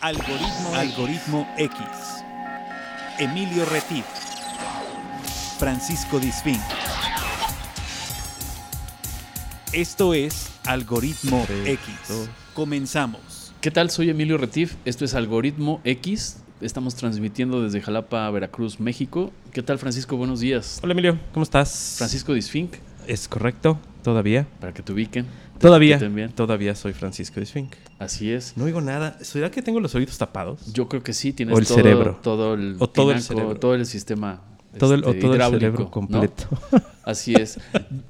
Algoritmo, Algoritmo X. Emilio Retif. Francisco Disfín. Esto es Algoritmo X. Comenzamos. ¿Qué tal? Soy Emilio Retif. Esto es Algoritmo X. Estamos transmitiendo desde Jalapa, Veracruz, México. ¿Qué tal, Francisco? Buenos días. Hola Emilio, ¿cómo estás? Francisco Disfink, Es correcto, todavía. para que te ubiquen. Todavía. Todavía soy Francisco Disfink. Así es. No oigo nada. ¿Será que tengo los oídos tapados? Yo creo que sí, tienes O el todo, cerebro. todo el O todo el cerebro. todo el sistema Todo el, o este, todo el cerebro ¿no? completo. Así es.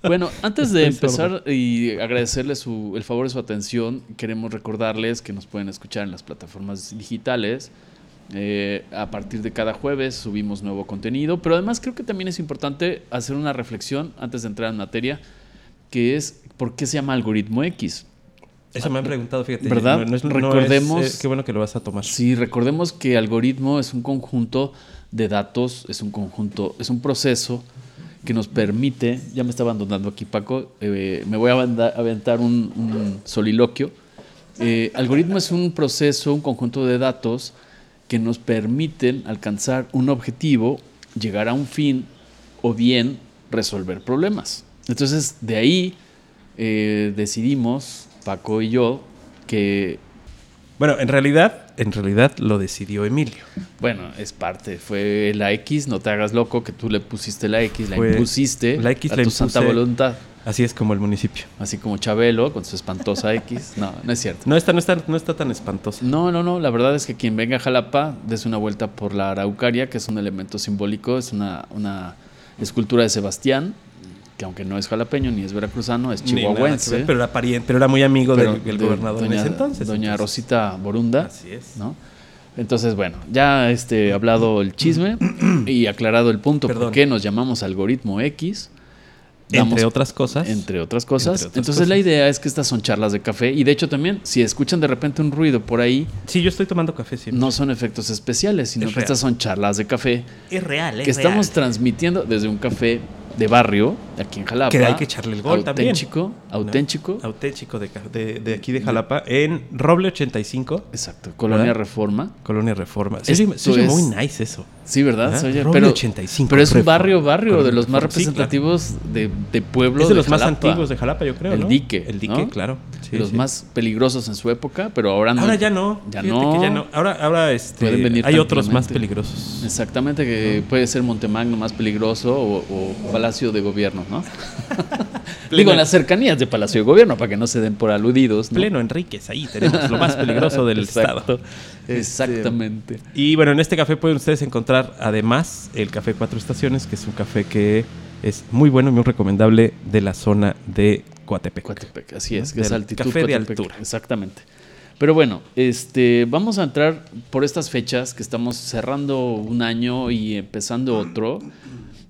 Bueno, antes de Estoy empezar y agradecerles su- el favor de su atención, queremos recordarles que nos pueden escuchar en las plataformas digitales. Eh, a partir de cada jueves subimos nuevo contenido, pero además creo que también es importante hacer una reflexión antes de entrar en materia, que es por qué se llama algoritmo X. Eso me han preguntado, fíjate. ¿Verdad? No- no es- no Recordemos- es, eh, qué bueno que lo vas a tomar. Sí, recordemos que algoritmo es un conjunto de datos, es un conjunto, es un proceso que nos permite, ya me está abandonando aquí Paco, eh, me voy a aventar un, un soliloquio. Eh, algoritmo es un proceso, un conjunto de datos que nos permiten alcanzar un objetivo, llegar a un fin o bien resolver problemas. Entonces, de ahí eh, decidimos, Paco y yo, que Bueno, en realidad, en realidad lo decidió Emilio. Bueno, es parte. Fue la X, no te hagas loco, que tú le pusiste la X, la impusiste la X a la tu santa voluntad. Así es como el municipio. Así como Chabelo con su espantosa X. No, no es cierto. No está, no está, no está tan espantoso. No, no, no. La verdad es que quien venga a Jalapa, des una vuelta por la Araucaria, que es un elemento simbólico, es una, una escultura de Sebastián, que aunque no es jalapeño ni es veracruzano, es chihuahuense. ver, pero era pariente, pero era muy amigo del, del de gobernador doña, en ese entonces. Doña entonces. Rosita Borunda. Así es. ¿no? Entonces, bueno, ya este, hablado el chisme y aclarado el punto por Perdón. qué nos llamamos algoritmo X. Entre otras cosas. Entre otras cosas. Entre otras Entonces, la idea es que estas son charlas de café. Y de hecho, también, si escuchan de repente un ruido por ahí, Sí, yo estoy tomando café siempre. no son efectos especiales, sino Es que real. estas son charlas de café es real, que estamos transmitiendo desde un café de barrio, aquí en Jalapa. Que hay que echarle el gol también. auténtico, Auténtico. Auténtico de, de, de aquí de Jalapa, en Roble 85, Exacto. Colonia ¿Verdad? Reforma. Colonia Reforma. Oye, se oye es- muy nice eso. Sí, ¿verdad? Se oye- Roble pero, 85, pero es un barrio, barrio de los más Reforma. Sí, claro. representativos de, de pueblo. es de los más Jalapa. antiguos de Jalapa, yo creo. El ¿no? dique. El dique, ¿no? claro. Sí, los sí. más peligrosos en su época, pero ahora no. Ahora ya no. Ya no. que ya no. Ahora, ahora este, Pueden venir hay otros más peligrosos. Exactamente, que puede ser Montemagno más peligroso o, o Palacio de Gobierno, ¿no? Digo, en las cercanías de Palacio de Gobierno, para que no se den por aludidos. ¿no? Pleno Enríquez, ahí tenemos lo más peligroso del Exacto. estado. Exactamente. Y bueno, en este café pueden ustedes encontrar además el café Cuatro Estaciones, que es un café que es muy bueno y muy recomendable de la zona de Coatepec. Coatepec, así es, ¿no? que es altitud. café de Coatepec, altura. Exactamente. Pero bueno, este, vamos a entrar por estas fechas que estamos cerrando un año y empezando otro,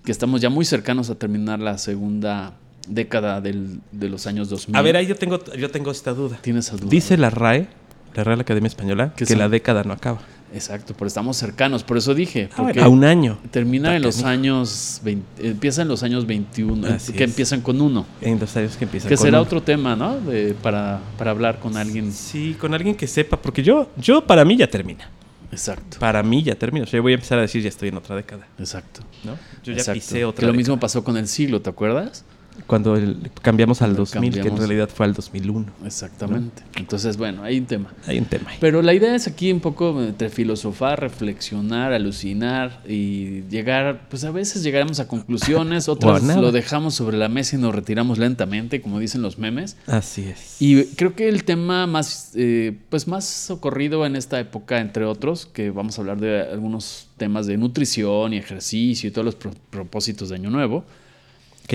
que estamos ya muy cercanos a terminar la segunda década del- de los años 2000. A ver, ahí yo tengo, yo tengo esta duda. Tienes esa duda. Dice la RAE, la Real Academia Española, ¿Qué que son? la década no acaba. Exacto, pero estamos cercanos, por eso dije. Porque a un año. termina en los años, 20 empieza en los años 21, Así que es. empiezan con uno. En los años que empiezan Que con será otro tema, ¿no? De- para, para hablar con alguien. Sí, con alguien que sepa, porque yo, yo para mí ya termina. Exacto, Para mí ya termina. O sea, yo voy a empezar a decir ya estoy en otra década. exacto. ¿no? Yo ya Exacto. pisé otra Que lo década. mismo pasó con el siglo, ¿te acuerdas? Cuando el- cambiamos al Cuando 2000, que en cambiamos. realidad fue al 2001. Exactamente. Entonces, bueno, hay un tema. Hay un tema. Pero la idea es aquí un poco entre filosofar, reflexionar, alucinar y llegar, pues a veces llegaremos a conclusiones, otras lo dejamos sobre la mesa y nos retiramos lentamente, como dicen los memes. Así es. Y creo que el tema más, eh, pues más socorrido en esta época, entre otros, que vamos a hablar de algunos temas de nutrición y ejercicio y todos los pro- propósitos de Año Nuevo.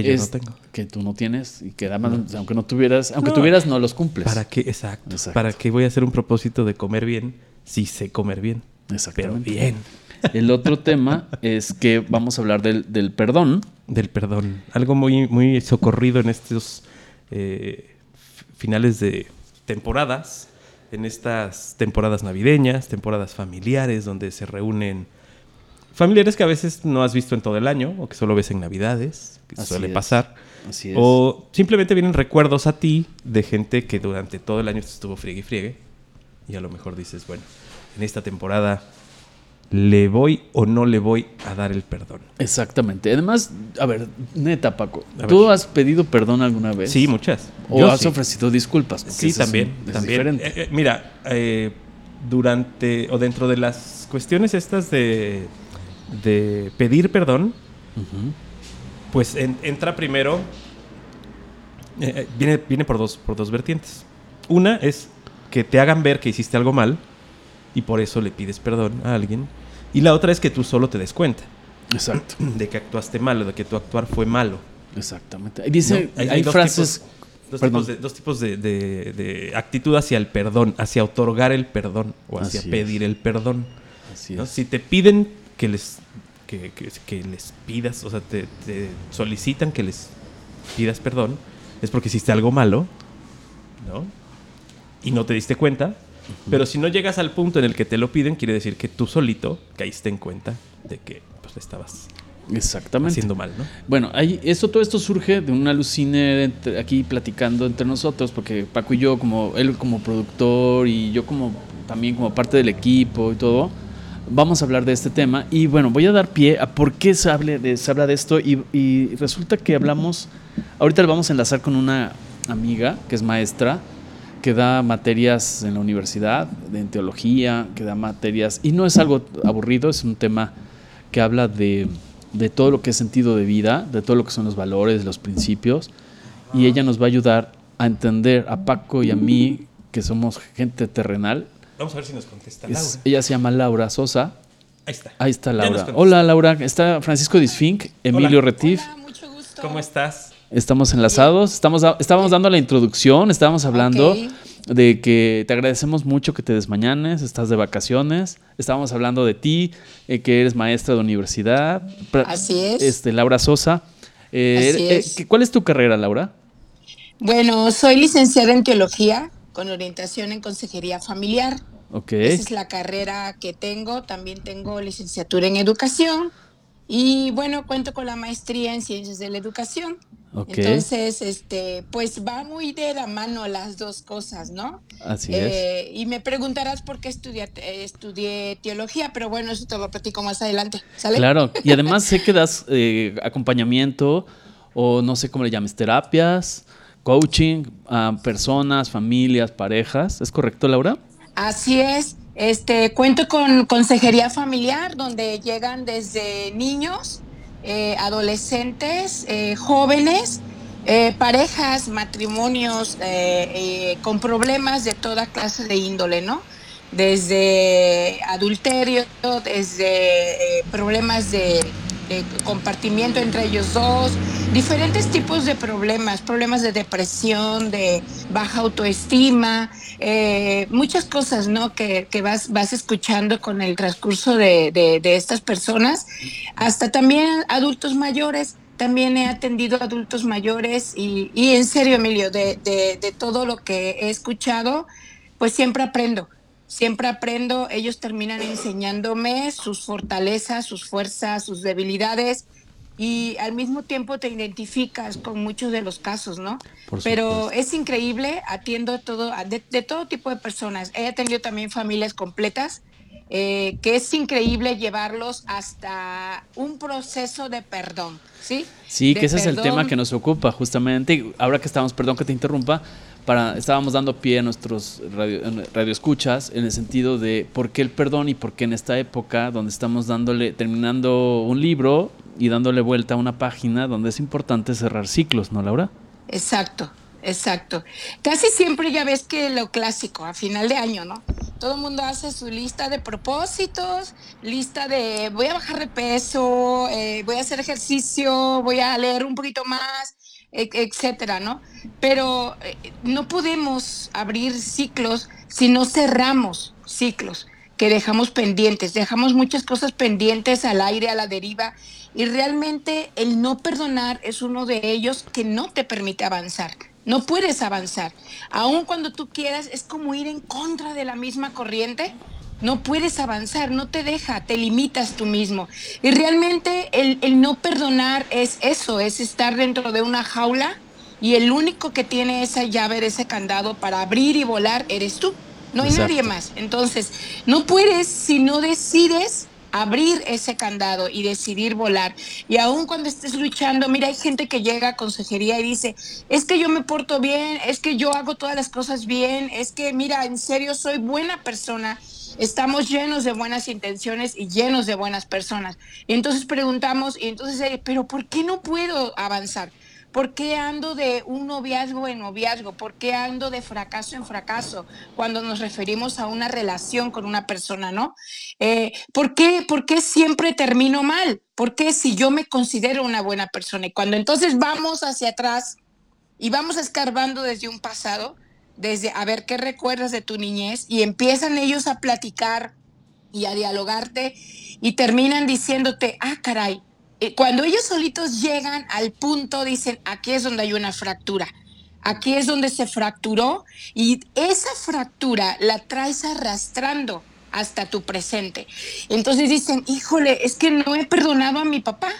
Que yo no tengo. Que tú no tienes y que además, aunque no tuvieras, aunque No. tuvieras, no los cumples. ¿Para qué? Exacto. Exacto. ¿Para qué voy a hacer un propósito de comer bien si sé comer bien? Pero Exactamente. bien. El otro tema es que vamos a hablar del, del perdón. Del perdón. Algo muy, muy socorrido en estos eh, finales de temporadas. En estas temporadas navideñas, temporadas familiares, donde se reúnen familiares que a veces no has visto en todo el año o que solo ves en Navidades, que Así suele es. pasar. Así es. O simplemente vienen recuerdos a ti de gente que durante todo el año te estuvo friegue y friegue. Y a lo mejor dices, bueno, en esta temporada, ¿le voy o no le voy a dar el perdón? Exactamente. Además, a ver, neta, Paco, ¿tú has pedido perdón alguna vez? Sí, muchas. ¿O Yo has sí. ofrecido disculpas? Sí, es también. es también. diferente. Eh, eh, mira, eh, durante o dentro de las cuestiones estas de, de pedir perdón, pues en- entra primero, eh, eh, viene, viene por, dos, por dos vertientes. Una es que te hagan ver que hiciste algo mal y por eso le pides perdón a alguien. Y la otra es que tú solo te des cuenta Exacto, de que actuaste mal o de que tu actuar fue malo. exactamente. Dice, ¿no? hay, dos frases... tipos- dos tipos, de, dos tipos de, de- de actitud hacia el perdón, hacia otorgar el perdón o hacia Así es. pedir el perdón. Así ¿no? es. Si te piden que les, que, que- que les pidas, o sea, te, te solicitan que les pidas perdón, es porque hiciste algo malo, ¿no? Y no te diste cuenta. Pero si no llegas al punto en el que te lo piden, quiere decir que tú solito caíste en cuenta de que pues, le estabas Exactamente. haciendo mal, ¿no? Bueno, ahí, esto, todo esto surge de un alucine aquí platicando entre nosotros, porque Paco y yo, como él como productor y yo como también como parte del equipo y todo, vamos a hablar de este tema. Y bueno, voy a dar pie a por qué se, hable de, se habla de esto. Y, y resulta que hablamos, ahorita lo vamos a enlazar con una amiga que es maestra, que da materias en la universidad, en teología, que da materias, y no es algo aburrido, es un tema que habla de, de todo lo que es sentido de vida, de todo lo que son los valores, los principios, y ella nos va a ayudar a entender a Paco y a mí, que somos gente terrenal. Vamos a ver si nos contesta Es- Laura. ella se llama Laura Sosa. Ahí está. Ahí está Laura. Hola Laura, está Francisco Disfink, Emilio Retif. Hola, mucho gusto. ¿Cómo estás? Estamos enlazados, estamos estábamos dando la introducción, estábamos hablando de que te agradecemos mucho que te desmañanes, estás de vacaciones, estábamos hablando de ti, eh, que eres maestra de universidad. Así es. Este, Laura Sosa. Eh, Así eh, es. ¿qué- ¿Cuál es tu carrera, Laura? Bueno, soy licenciada en teología con orientación en consejería familiar. Ok. Esa es la carrera que tengo. También tengo licenciatura en educación. Y bueno, cuento con la maestría en ciencias de la educación. Ok. Entonces, este, pues va muy de la mano las dos cosas, ¿no? Así es. Eh, y me preguntarás por qué estudié, eh, estudié teología, pero bueno, eso te lo platico más adelante. ¿Sale? Claro, y además sé que das eh, acompañamiento o no sé cómo le llames, terapias, coaching a personas, familias, parejas. ¿Es correcto, Laura? Así es. Este cuento con consejería familiar donde llegan desde niños, eh, adolescentes, eh, jóvenes, eh, parejas, matrimonios con problemas de toda clase de índole, ¿no? Desde adulterio, desde problemas de, de compartimiento entre ellos dos, diferentes tipos de problemas, problemas de depresión, de baja autoestima, eh, muchas cosas, ¿no? Que, vas, vas escuchando con el transcurso de, de- de estas personas, hasta también adultos mayores. También he atendido a adultos mayores y, y en serio, Emilio, de, de- de todo lo que he escuchado, pues siempre aprendo. Siempre aprendo, ellos terminan enseñándome sus fortalezas, sus fuerzas, sus debilidades y al mismo tiempo te identificas con muchos de los casos, ¿no? Pero es increíble, atiendo a todo, de, de todo tipo de personas. He atendido también familias completas, eh, que es increíble llevarlos hasta un proceso de perdón, ¿sí? Sí, De que ese es el tema que nos ocupa justamente. Ahora que estamos, perdón que te interrumpa, para, estábamos dando pie a nuestros radio, radioescuchas en el sentido de por qué el perdón y por qué en esta época donde estamos dándole, terminando un libro y dándole vuelta a una página donde es importante cerrar ciclos, ¿no, Laura? Exacto, exacto. Casi siempre ya ves que lo clásico, a final de año, ¿no? Todo el mundo hace su lista de propósitos, lista de voy a bajar de peso, eh, voy a hacer ejercicio, voy a leer un poquito más, etcétera, ¿no? Pero eh, no podemos abrir ciclos si no cerramos ciclos que dejamos pendientes, dejamos muchas cosas pendientes al aire, a la deriva, y realmente el no perdonar es uno de ellos que no te permite avanzar. No puedes avanzar. Aun cuando tú quieras, es como ir en contra de la misma corriente. No puedes avanzar, no te deja, te limitas tú mismo. Y realmente el, el no perdonar es eso, es estar dentro de una jaula y el único que tiene esa llave, ese candado para abrir y volar eres tú. no hay nadie más. Entonces, no puedes si no decides abrir ese candado y decidir volar. Y aun cuando estés luchando, mira, hay gente que llega a consejería y dice, es que yo me porto bien, es que yo hago todas las cosas bien, es que, mira, en serio, soy buena persona. Estamos llenos de buenas intenciones y llenos de buenas personas. Y entonces preguntamos, y entonces, eh, pero ¿por qué no puedo avanzar? ¿Por qué ando de un noviazgo en noviazgo? ¿Por qué ando de fracaso en fracaso cuando nos referimos a una relación con una persona, no? Eh, ¿por, qué, ¿Por qué siempre termino mal? ¿Por qué si yo me considero una buena persona? Y cuando entonces vamos hacia atrás y vamos escarbando desde un pasado, desde a ver qué recuerdas de tu niñez y empiezan ellos a platicar y a dialogarte y terminan diciéndote, ah, caray, eh, cuando ellos solitos llegan al punto, dicen, aquí es donde hay una fractura. Aquí es donde se fracturó y esa fractura la traes arrastrando hasta tu presente. Entonces dicen, híjole, es que no he perdonado a mi papá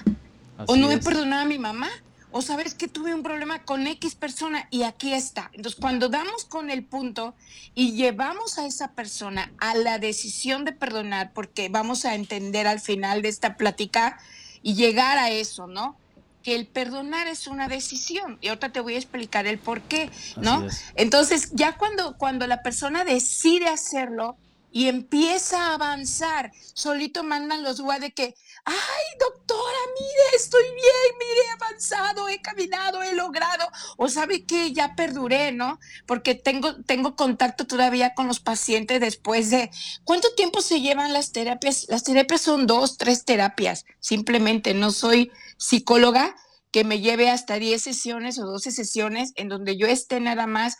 o no he perdonado a mi mamá o sabes que tuve un problema con X persona y aquí está. Entonces, cuando damos con el punto y llevamos a esa persona a la decisión de perdonar, porque vamos a entender al final de esta plática y llegar a eso, ¿no? Que el perdonar es una decisión. Y ahorita te voy a explicar el por qué, ¿no? Entonces, ya cuando, cuando la persona decide hacerlo y empieza a avanzar, solito mandan los guay de que, ay, doctora, mire, estoy bien, mire, he avanzado, he caminado, he logrado, o sabe que ya perduré, ¿no? Porque tengo, tengo contacto todavía con los pacientes después de, ¿cuánto tiempo se llevan las terapias? Las terapias son dos, tres terapias, simplemente no soy psicóloga que me lleve hasta 10 sesiones o 12 sesiones en donde yo esté nada más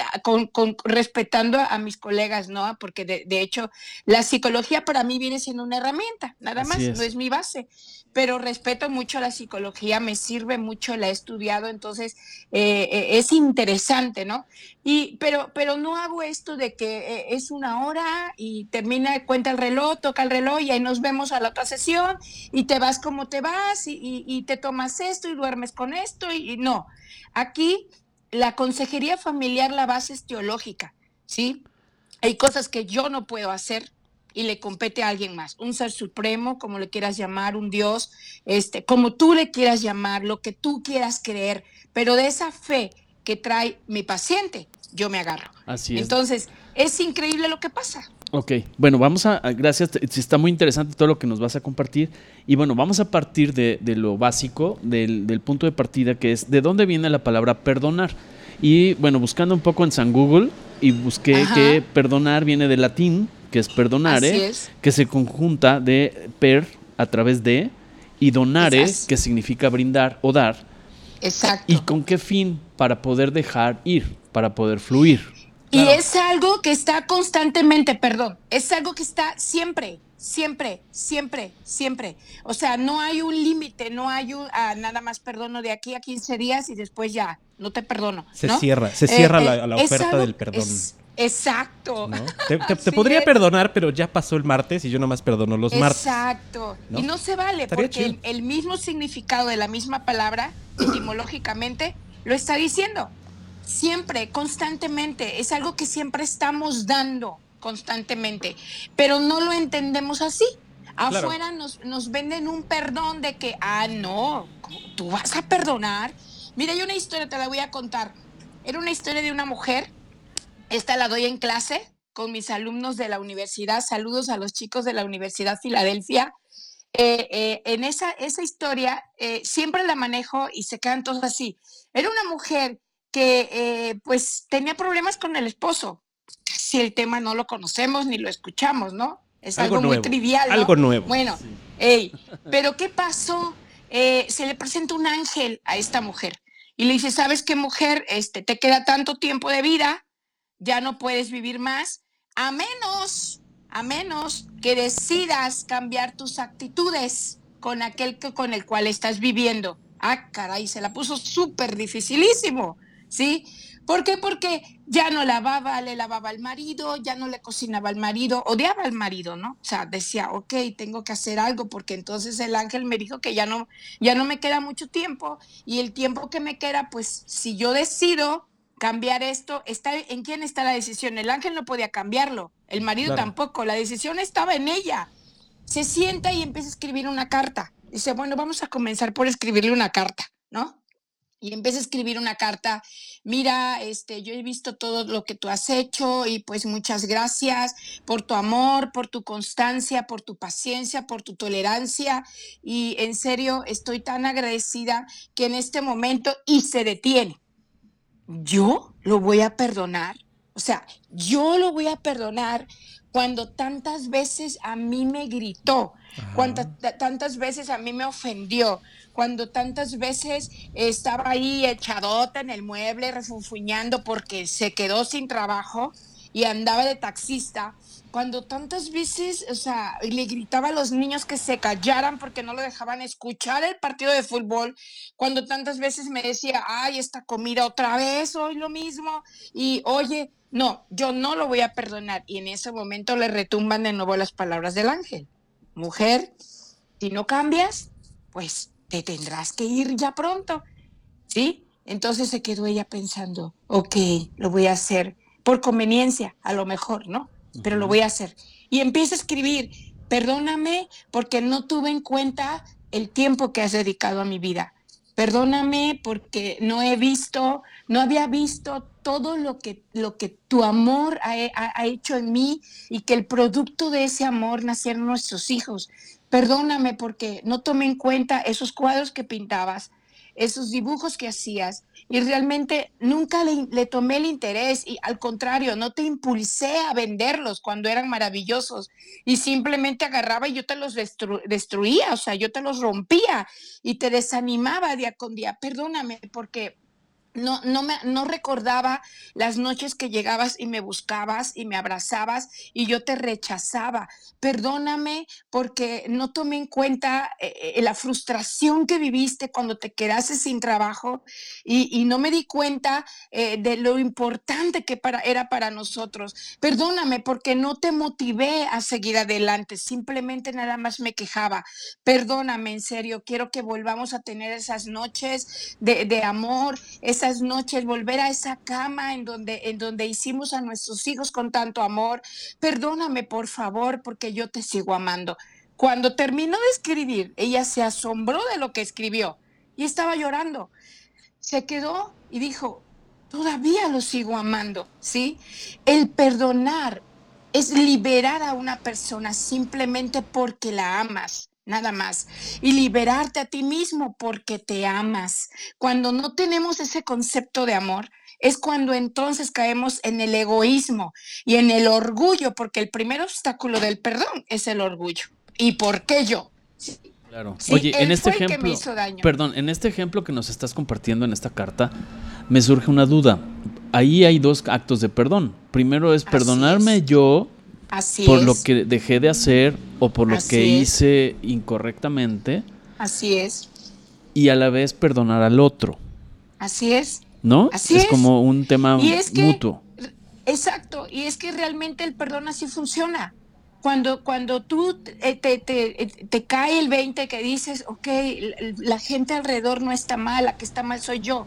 Ah, con, respetando a, mis colegas, ¿no? Porque de, hecho la psicología para mí viene siendo una herramienta, nada más, no es mi base, pero respeto mucho la psicología, me sirve mucho, la he estudiado, entonces eh, eh, es interesante, ¿no? Y, pero, pero no hago esto de que eh, es una hora y termina, cuenta el reloj, toca el reloj y ahí nos vemos a la otra sesión y te vas como te vas y, y te tomas esto y duermes con esto y no. Aquí la consejería familiar, la base es teológica, ¿sí? Hay cosas que yo no puedo hacer y le compete a alguien más, un ser supremo, como le quieras llamar, un Dios, este, como tú le quieras llamar, lo que tú quieras creer, pero de esa fe que trae mi paciente, yo me agarro. Así es. Entonces, es increíble lo que pasa. Ok, bueno, vamos a, gracias, está muy interesante todo lo que nos vas a compartir. Y bueno, vamos a partir de, lo básico, del, punto de partida, que es de dónde viene la palabra perdonar. Y bueno, buscando un poco en San Google, y busqué que perdonar viene del latín, que es perdonare, que se conjunta de per a través de, y donare, que significa brindar o dar. Exacto. ¿Y con qué fin? Para poder dejar ir, para poder fluir. Y es algo que está constantemente, perdón, es algo que está siempre, siempre, siempre, siempre. O sea, no hay un límite, no hay un, ah, nada más perdono de aquí a 15 días y después ya, no te perdono. Se cierra, se cierra la, eh, oferta del perdón. exacto. Te, podría perdonar, pero ya pasó el martes y yo nomás perdono los martes. Exacto. Y no se vale, porque el mismo significado de la misma palabra, etimológicamente, lo está diciendo siempre, constantemente, es algo que siempre estamos dando constantemente, pero no lo entendemos así. Afuera nos, nos venden un perdón de que, ah, no, tú vas a perdonar. Mira, hay una historia, te la voy a contar. Era una historia de una mujer, esta la doy en clase con mis alumnos de la universidad, saludos a los chicos de la Universidad Filadelfia. Eh, eh, en esa, esa historia eh, siempre la manejo y se quedan todos así. Era una mujer que eh, pues tenía problemas con el esposo. Si el tema no lo conocemos ni lo escuchamos, ¿no? Es algo, muy trivial. Algo nuevo. Bueno, pero ¿qué pasó? Eh, se le presenta un ángel a esta mujer y le dice, ¿sabes qué mujer? Este, te queda tanto tiempo de vida, ya no puedes vivir más, a menos, a menos que decidas cambiar tus actitudes con aquel que, con el cual estás viviendo. Ah, caray, se la puso súper dificilísimo. ¿Sí? ¿Por qué? Porque ya no lavaba, le lavaba al marido, ya no le cocinaba al marido, odiaba al marido, ¿no? O sea, decía, ok, tengo que hacer algo porque entonces el ángel me dijo que ya no, ya no me queda mucho tiempo y el tiempo que me queda, pues si yo decido cambiar esto, está en quién está la decisión. El ángel no podía cambiarlo, el marido Claro. tampoco, la decisión estaba en ella. Se sienta y empieza a escribir una carta. Dice, bueno, vamos a comenzar por escribirle una carta, ¿no? Y empieza a escribir una carta, mira, este, yo he visto todo lo que tú has hecho y pues muchas gracias por tu amor, por tu constancia, por tu paciencia, por tu tolerancia y en serio estoy tan agradecida que en este momento y se detiene. ¿Yo lo voy a perdonar? O sea, yo lo voy a perdonar cuando tantas veces a mí me gritó, cuando ta- tantas veces a mí me ofendió, cuando tantas veces estaba ahí echadota en el mueble, refunfuñando porque se quedó sin trabajo y andaba de taxista, cuando tantas veces, o sea, le gritaba a los niños que se callaran porque no lo dejaban escuchar el partido de fútbol, cuando tantas veces me decía, ay, esta comida otra vez, hoy lo mismo, y oye, no, yo no lo voy a perdonar. Y en ese momento le retumban de nuevo las palabras del ángel. Mujer, si no cambias, pues te tendrás que ir ya pronto. ¿Sí? Entonces se quedó ella pensando, ok, lo voy a hacer por conveniencia, a lo mejor, ¿no? Pero lo voy a hacer. Y empieza a escribir, perdóname porque no tuve en cuenta el tiempo que has dedicado a mi vida. Perdóname porque no he visto, no había visto todo lo que, lo que tu amor ha, ha- ha hecho en mí y que el producto de ese amor nacieron nuestros hijos. Perdóname porque no tomé en cuenta esos cuadros que pintabas, esos dibujos que hacías y realmente nunca le, tomé el interés y al contrario, no te impulsé a venderlos cuando eran maravillosos y simplemente agarraba y yo te los destru- destruía, o sea, yo te los rompía y te desanimaba día con día. Perdóname porque no, no, me, no recordaba las noches que llegabas y me buscabas y me abrazabas y yo te rechazaba. Perdóname porque no tomé en cuenta eh, eh, la frustración que viviste cuando te quedaste sin trabajo y, no me di cuenta eh, de lo importante que para, era para nosotros. Perdóname porque no te motivé a seguir adelante, simplemente nada más me quejaba. Perdóname, en serio, quiero que volvamos a tener esas noches de, de amor, esas noches, volver a esa cama en donde, en donde hicimos a nuestros hijos con tanto amor. Perdóname, por favor, porque yo te sigo amando. Cuando terminó de escribir, ella se asombró de lo que escribió y estaba llorando. Se quedó y dijo, todavía lo sigo amando, ¿sí? El perdonar es liberar a una persona simplemente porque la amas, nada más. Y liberarte a ti mismo porque te amas. Cuando no tenemos ese concepto de amor, es cuando entonces caemos en el egoísmo y en el orgullo, porque el primer obstáculo del perdón es el orgullo. ¿Y por qué yo? Claro. Sí, Oye, en este ejemplo, perdón, en este ejemplo que nos estás compartiendo en esta carta, me surge una duda. Ahí hay dos actos de perdón. Primero es Así perdonarme es. yo Así por es. lo que dejé de hacer o por lo Así que es. hice incorrectamente Así es. y a la vez perdonar al otro, Así es. ¿no? Así es, es. como un tema Y es que- mutuo. Exacto, y es que realmente el perdón así funciona. Cuando, cuando tú eh, te, te- eh, te cae el 20 que dices, ok, la gente alrededor no está mal, la que está mal soy yo.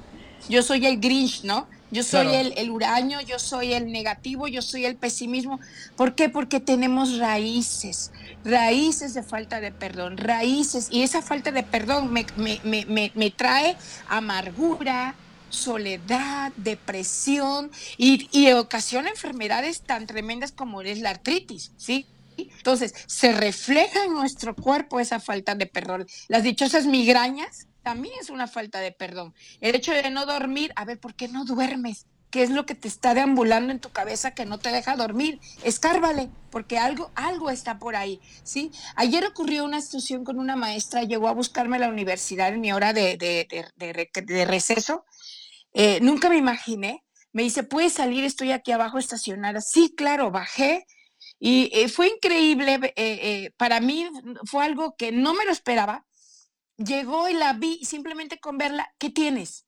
Yo soy el Grinch, ¿no? Yo soy Claro. el, el huraño, yo soy el negativo, yo soy el pesimismo. ¿Por qué? Porque tenemos raíces, raíces de falta de perdón, raíces. Y esa falta de perdón me, me- me- me- me trae amargura, soledad, depresión y, y ocasiona enfermedades tan tremendas como es la artritis, ¿sí? Entonces, se refleja en nuestro cuerpo esa falta de perdón. Las dichosas migrañas también es una falta de perdón. El hecho de no dormir, a ver, ¿por qué no duermes? ¿Qué es lo que te está deambulando en tu cabeza que no te deja dormir? Escárvale, porque algo, algo está por ahí, ¿sí? Ayer ocurrió una situación con una maestra, llegó a buscarme a la universidad en mi hora de, de- de- de rec- de receso. Eh, nunca me imaginé. Me dice, ¿puedes salir? Estoy aquí abajo estacionada. Sí, claro, bajé. Y eh, fue increíble. eh, para mí fue algo que no me lo esperaba. Llegó y la vi simplemente con verla, ¿qué tienes?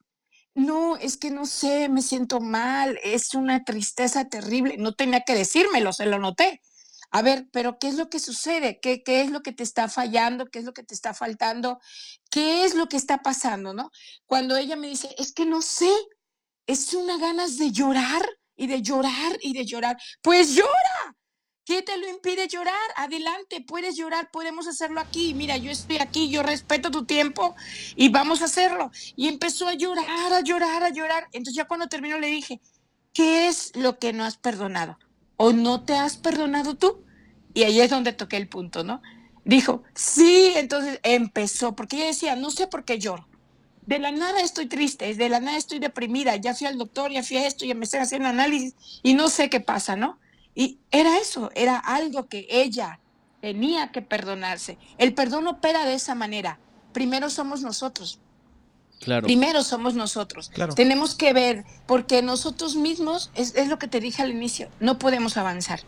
No, es que no sé, me siento mal, es una tristeza terrible. No tenía que decírmelo, se lo noté. A ver, pero ¿qué es lo que sucede? ¿Qué, qué es lo que te está fallando? ¿Qué es lo que te está faltando? ¿Qué es lo que está pasando, no? Cuando ella me dice, es que no sé, es una ganas de llorar y de llorar y de llorar. Pues llora. ¿Qué te lo impide llorar? Adelante, puedes llorar, podemos hacerlo aquí. Mira, yo estoy aquí, yo respeto tu tiempo y vamos a hacerlo. Y empezó a llorar, a llorar, a llorar. Entonces ya cuando terminó le dije, ¿qué es lo que no has perdonado? ¿O no te has perdonado tú? Y ahí es donde toqué el punto, ¿no? Dijo, sí, entonces empezó, porque ella decía, no sé por qué lloro. De la nada estoy triste, de la nada estoy deprimida, ya fui al doctor, ya fui a esto, ya me están haciendo análisis y no sé qué pasa, ¿no? Y era eso, era algo que ella tenía que perdonarse. El perdón opera de esa manera. Primero somos nosotros. Claro. Primero somos nosotros. Claro. Tenemos que ver, porque nosotros mismos, es, es lo que te dije al inicio, no podemos avanzar.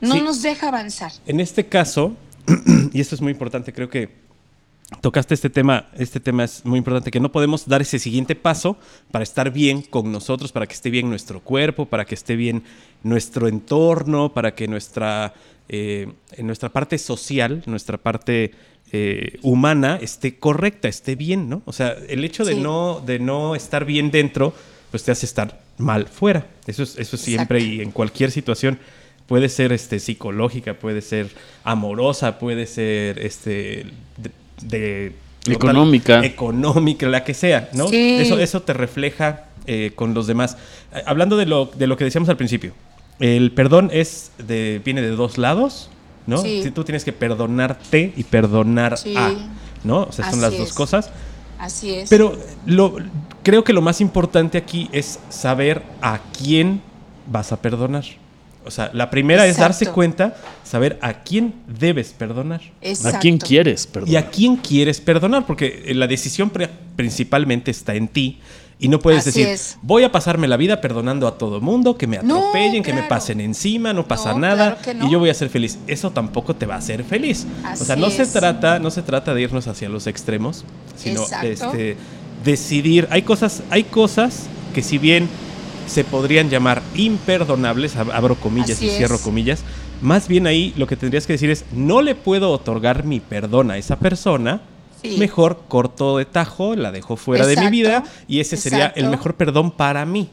No Sí. nos deja avanzar. En este caso, y esto es muy importante, creo que tocaste este tema, este tema es muy importante, que no podemos dar ese siguiente paso para estar bien con nosotros, para que esté bien nuestro cuerpo, para que esté bien nuestro entorno, para que nuestra, eh, en nuestra parte social, nuestra parte eh, humana esté correcta, esté bien, ¿no? O sea, el hecho de, Sí. no, de no estar bien dentro, pues te hace estar mal fuera. Eso es, eso es siempre Exacto. y en cualquier situación puede ser este psicológica, puede ser amorosa, puede ser este de, de- Económica. económica, la que sea, ¿no? Sí. Eso, eso te refleja eh, con los demás. Hablando de lo, de lo que decíamos al principio, el perdón es de, viene de dos lados, ¿no? Sí. Si tú tienes que perdonarte y perdonar Sí. a, ¿no? O sea, son Así las dos es. cosas. Así es. Pero lo, creo que lo más importante aquí es saber a quién vas a perdonar. O sea, la primera es darse Exacto. cuenta, saber a quién debes perdonar. ¿A quién Exacto. quieres? Perdón. Y a quién quieres perdonar, porque la decisión pri- principalmente está en ti. Y no puedes Así decir, es. voy a pasarme la vida perdonando a todo mundo, que me No, atropellen, que me pasen encima, no pasa No, nada, claro que no. y yo voy a ser feliz. Eso tampoco te va a hacer feliz. o sea, no se trata, no se trata de irnos hacia los extremos, sino este, decidir. Hay cosas, hay cosas que si bien se podrían llamar imperdonables, ab- abro comillas Así y cierro es. comillas, más bien ahí lo que tendrías que decir es, no le puedo otorgar mi perdón a esa persona, Sí. mejor corto de tajo, la dejo fuera de mi vida y ese sería el mejor perdón para mí,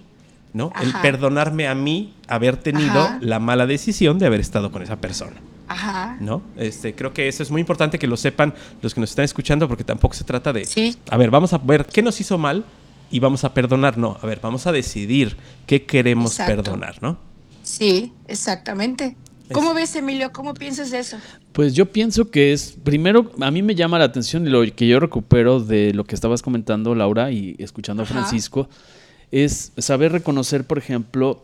¿no? El perdonarme a mí haber tenido Ajá. la mala decisión de haber estado con esa persona. Ajá. ¿No? Este, creo que eso es muy importante que lo sepan los que nos están escuchando, porque tampoco se trata de. Sí. A ver, vamos a ver qué nos hizo mal y vamos a perdonar. No, a ver, vamos a decidir qué queremos Exacto. perdonar, ¿no? Sí, exactamente. ¿Cómo ves, Emilio? ¿Cómo piensas de eso? Pues yo pienso que es, primero, a mí me llama la atención y lo que yo recupero de lo que estabas comentando, Laura, y escuchando a Ajá. Francisco, es saber reconocer, por ejemplo,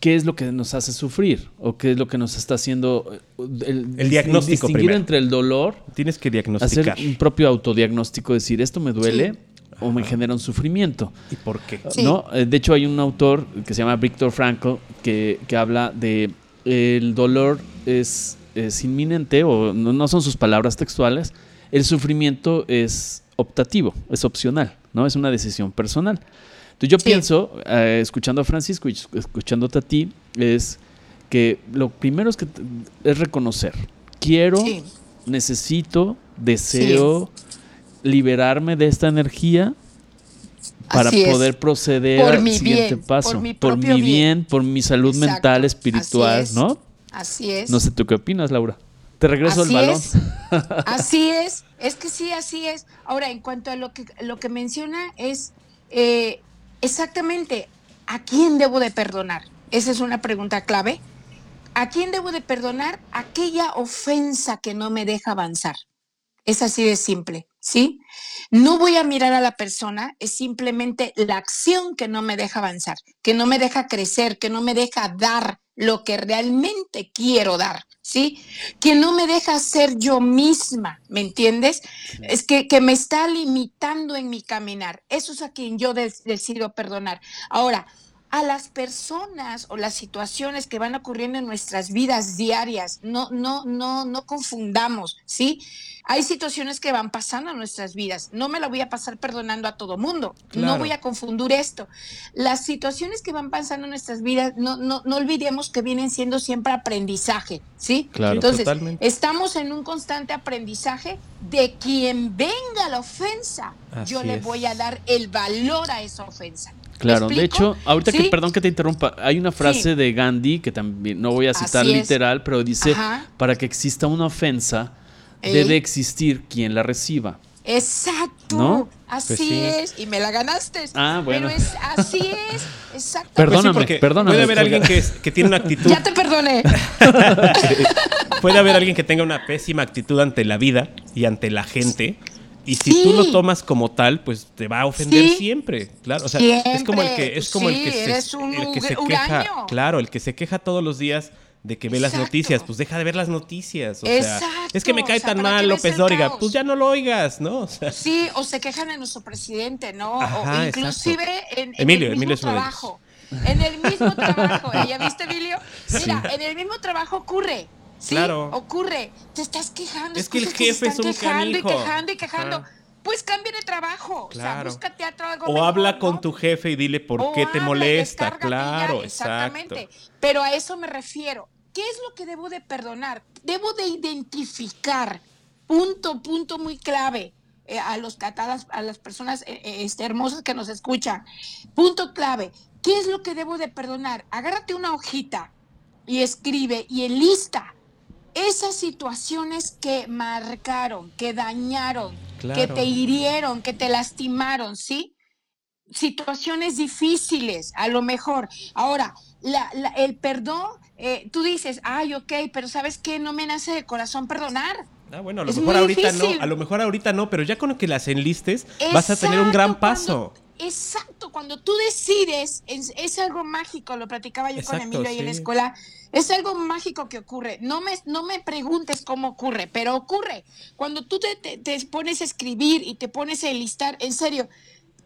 qué es lo que nos hace sufrir o qué es lo que nos está haciendo. eh, El, El diagnóstico Distinguir primero. entre el dolor, Tienes que hacer diagnosticar. un propio autodiagnóstico, decir, esto me duele Sí. o me genera un sufrimiento. ¿Y por qué? Sí. ¿no? Eh, De hecho, hay un autor que se llama Viktor Frankl que, que habla de el dolor es, es inminente, o no, no son sus palabras textuales, el sufrimiento es optativo, es opcional, ¿no? Es una decisión personal. Entonces yo Sí. pienso, eh, escuchando a Francisco y escuchándote a ti, es que lo primero es que es reconocer. Quiero, Sí. necesito, deseo liberarme de esta energía para Así es. poder proceder Por al mi siguiente bien, paso. por mi por propio mi bien, bien. por mi salud Exacto, mental, así espiritual, es. ¿no? Así es. No sé tú qué opinas, Laura. Te regreso Así el balón. es. Así es, es que sí, así es. Ahora, en cuanto a lo que, lo que menciona es eh, exactamente a quién debo de perdonar. Esa es una pregunta clave. ¿A quién debo de perdonar aquella ofensa que no me deja avanzar? Es así de simple, ¿sí? No voy a mirar a la persona, es simplemente la acción que no me deja avanzar, que no me deja crecer, que no me deja dar lo que realmente quiero dar, ¿sí? Que no me deja ser yo misma, ¿me entiendes? Es que, que me está limitando en mi caminar. Eso es a quien yo decido perdonar. Ahora, a las personas o las situaciones que van ocurriendo en nuestras vidas diarias, no, no, no, no confundamos, ¿sí? Hay situaciones que van pasando en nuestras vidas. No me la voy a pasar perdonando a todo mundo. Claro. No voy a confundir esto. Las situaciones que van pasando en nuestras vidas, no, no, no olvidemos que vienen siendo siempre aprendizaje, ¿sí? Claro. Entonces, Totalmente. estamos en un constante aprendizaje de quien venga la ofensa. Así yo le es. voy a dar el valor a esa ofensa. Claro, de hecho, ahorita que, perdón que te interrumpa, hay una frase de Gandhi que también no voy a citar literal, pero dice, para que exista una ofensa, debe existir quien la reciba. Exacto. Así pues es. Y me la ganaste. Ah, bueno. Pero es, así es. Exacto. Perdóname, pues sí, perdóname. Puede haber alguien que, que, tiene una actitud. Ya te perdoné. puede haber alguien que tenga una pésima actitud ante la vida y ante la gente. Y si tú lo tomas como tal, pues te va a ofender siempre, claro. O sea, es como el que es como el que se, el que se queja, claro, el que se queja todos los días de que ve las noticias, pues deja de ver las noticias. O sea, es que me cae tan mal López Dóriga, pues ya no lo oigas, ¿no? sí, o se quejan de nuestro presidente, ¿no? o inclusive en, el mismo trabajo. En el mismo trabajo, ¿ya viste, Emilio? Mira, en el mismo trabajo ocurre. Sí, claro. ocurre. Te estás quejando. Es que el jefe es un quejando y quejando y quejando. Pues cambia de trabajo. Claro. O sea, algo O habla con tu jefe y dile por qué te molesta. Claro, exactamente. Pero a eso me refiero. ¿Qué es lo que debo de perdonar? Debo de identificar, punto, punto muy clave, eh, a, los, a, a las personas eh, eh, este, hermosas que nos escuchan. Punto clave. ¿Qué es lo que debo de perdonar? Agárrate una hojita y escribe y enlista esas situaciones que marcaron, que dañaron, que te hirieron, que te lastimaron, ¿sí? Situaciones difíciles, a lo mejor. Ahora, el perdón, eh, tú dices, ay, ok, pero ¿sabes qué? No me nace de corazón perdonar. Ah, bueno, a lo mejor ahorita no, a lo mejor ahorita no, pero ya con que las enlistes vas a tener un gran paso. Exacto, cuando tú decides, es, algo mágico, lo platicaba yo con Emilio ahí en la escuela, es algo mágico que ocurre. No me, no me preguntes cómo ocurre, pero ocurre. Cuando tú te, te, pones a escribir y te pones a enlistar, en serio,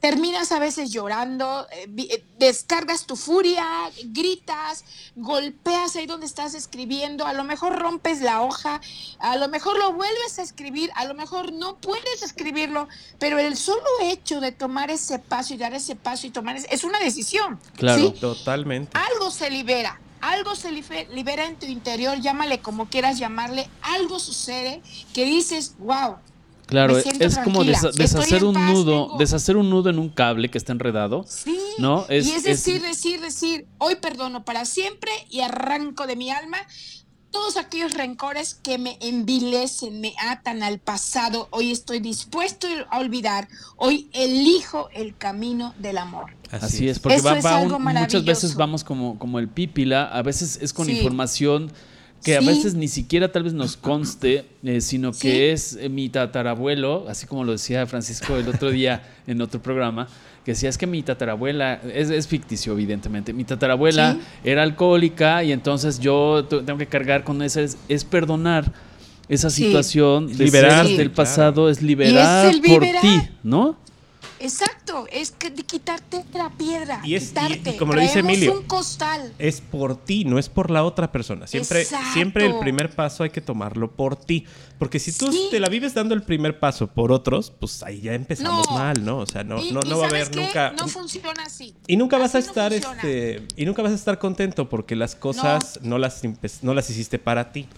terminas a veces llorando, eh, eh, descargas tu furia, gritas, golpeas ahí donde estás escribiendo, a lo mejor rompes la hoja, a lo mejor lo vuelves a escribir, a lo mejor no puedes escribirlo, pero el solo hecho de tomar ese paso y dar ese paso y tomar ese, es una decisión. Claro, totalmente. Algo se libera algo se libera en tu interior, llámale como quieras llamarle, algo sucede que dices, wow. Claro, es como deshacer un nudo, deshacer un nudo en un cable que está enredado. Sí. ¿no? y es decir, decir, decir, hoy perdono para siempre y arranco de mi alma todos aquellos rencores que me envilecen, me atan al pasado, hoy estoy dispuesto a olvidar, hoy elijo el camino del amor. Así, es, porque muchas veces vamos como, como el pípila, a veces es con información que a veces ni siquiera tal vez nos conste, eh, sino que es eh, mi tatarabuelo, así como lo decía Francisco el otro día en otro programa, que decía, es que mi tatarabuela, es, ficticio evidentemente, mi tatarabuela era alcohólica y entonces yo tengo que cargar con eso, es, perdonar esa situación de del pasado, es liberar por ti, ¿no? Exacto, es que de quitarte la piedra. Y es como lo dice Emilio, un costal. es por ti, no es por la otra persona. Siempre, siempre el primer paso hay que tomarlo por ti, porque si tú te la vives dando el primer paso por otros, pues ahí ya empezamos mal, ¿no? O sea, no, no, no va a haber nunca. No funciona así. Y nunca vas a estar, este, y nunca vas a estar contento porque las cosas no, las, no las hiciste para ti.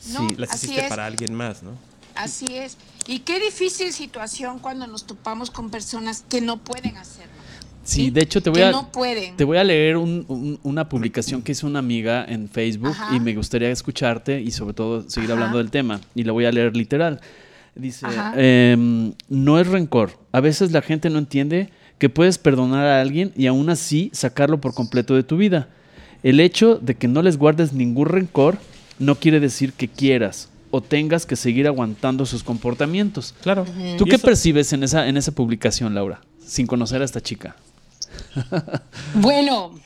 sí, las hiciste para alguien más, ¿no? Así es. Y qué difícil situación cuando nos topamos con personas que no pueden hacerlo. Sí, de hecho te voy, a, te voy a leer una publicación que hizo una amiga en Facebook y me gustaría escucharte y sobre todo seguir hablando del tema. Y la voy a leer literal. Dice, em, no es rencor. A veces la gente no entiende que puedes perdonar a alguien y aún así sacarlo por completo de tu vida. El hecho de que no les guardes ningún rencor no quiere decir que quieras o tengas que seguir aguantando sus comportamientos. Claro. ¿Tú qué percibes en esa, en esa publicación, Laura, sin conocer a esta chica? bueno,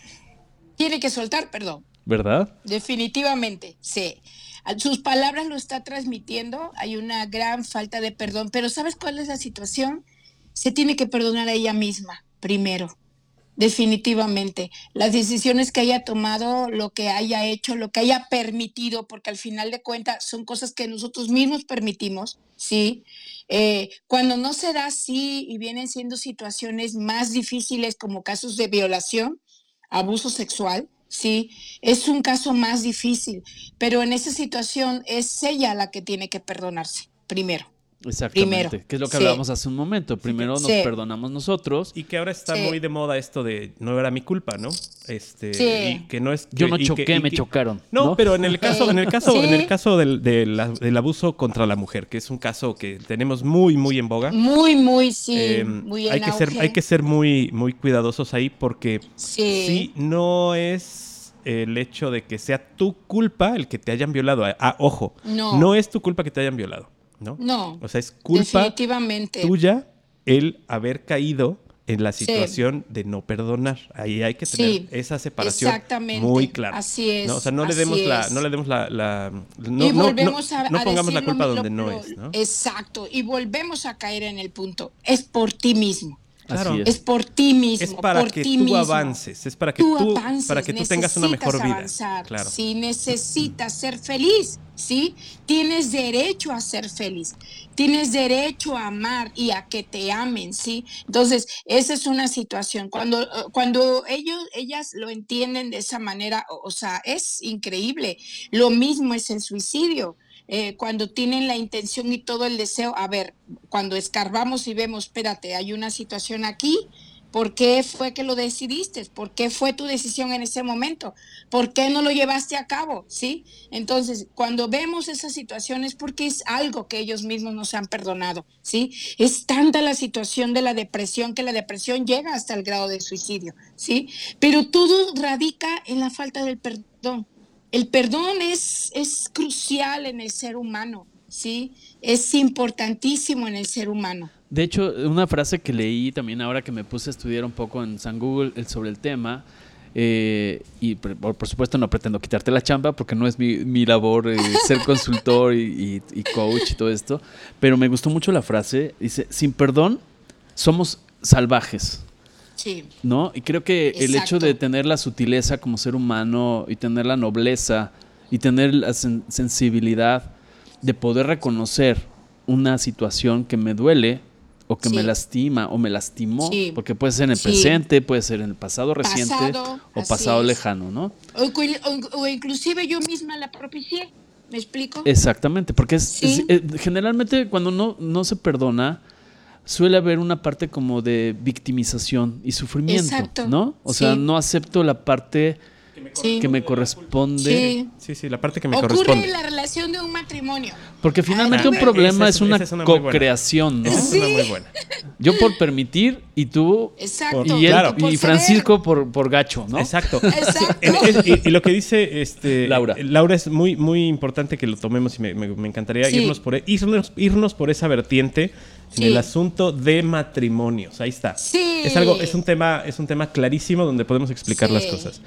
tiene que soltar perdón. ¿Verdad? Definitivamente, sí. Sus palabras lo está transmitiendo, hay una gran falta de perdón, pero ¿sabes cuál es la situación? Se tiene que perdonar a ella misma primero definitivamente. Las decisiones que haya tomado, lo que haya hecho, lo que haya permitido, porque al final de cuentas son cosas que nosotros mismos permitimos, ¿sí? Eh, cuando no se da así y vienen siendo situaciones más difíciles como casos de violación, abuso sexual, sí, es un caso más difícil, pero en esa situación es ella la que tiene que perdonarse primero. Exactamente, Primero. que es lo que Sí. hablábamos hace un momento. Primero nos Sí. perdonamos nosotros. Y que ahora está Sí. muy de moda esto de no era mi culpa, ¿no? Este, Sí. y que no es Yo que- no que- choqué, y me que- chocaron. No, ¿no? pero en el caso, en el caso, Sí. en el caso del, del abuso contra la mujer, que es un caso que tenemos muy, muy en boga. Muy, muy, sí. eh, muy en hay que ser, hay que ser muy, muy cuidadosos ahí porque Sí. sí, no es el hecho de que sea tu culpa el que te hayan violado. Ah, ojo, No. no es tu culpa que te hayan violado, ¿no? No. O sea, es culpa Definitivamente. tuya el haber caído en la situación de no perdonar. Ahí hay que tener Sí, esa separación exactamente, muy clara. así es, ¿no? O sea, no le demos la, es. no le demos la, la- no, y no- volvemos no- a, no a pongamos la culpa lo- donde no es, ¿no? Exacto. Y volvemos a caer en el punto. Es por ti mismo. Claro. Así es. Es por ti mismo. Es para por que ti tú mismo. avances, es para que Tú tú, avances, para que tú tengas una mejor vida. avanzar. Claro. Si necesitas ser feliz, ¿sí? Tienes derecho a ser feliz. Tienes derecho a amar y a que te amen, ¿sí? Entonces, esa es una situación. Cuando, cuando ellos, ellas lo entienden de esa manera, o, o sea, es increíble. Lo mismo es el suicidio. Eh, cuando tienen la intención y todo el deseo, a ver, cuando escarbamos y vemos, espérate, hay una situación aquí, ¿Por qué fue que lo decidiste? ¿Por qué fue tu decisión en ese momento? ¿Por qué no lo llevaste a cabo? ¿Sí? Entonces, cuando vemos esas situaciones, porque es algo que ellos mismos nos han perdonado, ¿sí? Es tanta la situación de la depresión que la depresión llega hasta el grado de suicidio, ¿sí? Pero todo radica en la falta del perdón. El perdón es, es crucial en el ser humano, ¿sí? Es importantísimo en el ser humano. De hecho, una frase que leí también ahora que me puse a estudiar un poco en San Google el- sobre el tema, eh, y por, por supuesto no pretendo quitarte la chamba porque no es mi, mi labor eh, ser consultor y, y- y coach y todo esto, pero me gustó mucho la frase, dice, sin perdón somos salvajes. Sí. ¿no? Y creo que el hecho de tener la sutileza como ser humano y tener la nobleza y tener la sen- sensibilidad de poder reconocer una situación que me duele o que me lastima o me lastimó, Sí. porque puede ser en el Sí. presente, puede ser en el pasado reciente Pasado, o pasado es. lejano, ¿no? O, inclu- o- o inclusive yo misma la propicié. ¿Me explico? Exactamente, porque es, es- eh, generalmente cuando no, no se perdona, suele haber una parte como de victimización y sufrimiento, Exacto. ¿no? O sea, no acepto la parte Sí. que me corresponde. Sí. Sí, sí, la parte que me Ocurre corresponde. en la relación de un matrimonio. Porque finalmente Ah, un problema es- es una es co-creación, ¿no? Esa es una muy buena. Yo por permitir y tú Exacto. y él Claro. Y. Francisco por, por gacho, ¿no? Exacto. Exacto. Y, y lo que dice este, Laura. Laura es muy, muy importante que lo tomemos y me, me- me encantaría Sí. irnos, por, e- irnos, irnos por esa vertiente en Sí. el asunto de matrimonios. Ahí está. Sí. Es algo, es un tema, es un tema clarísimo donde podemos explicar Sí. las cosas.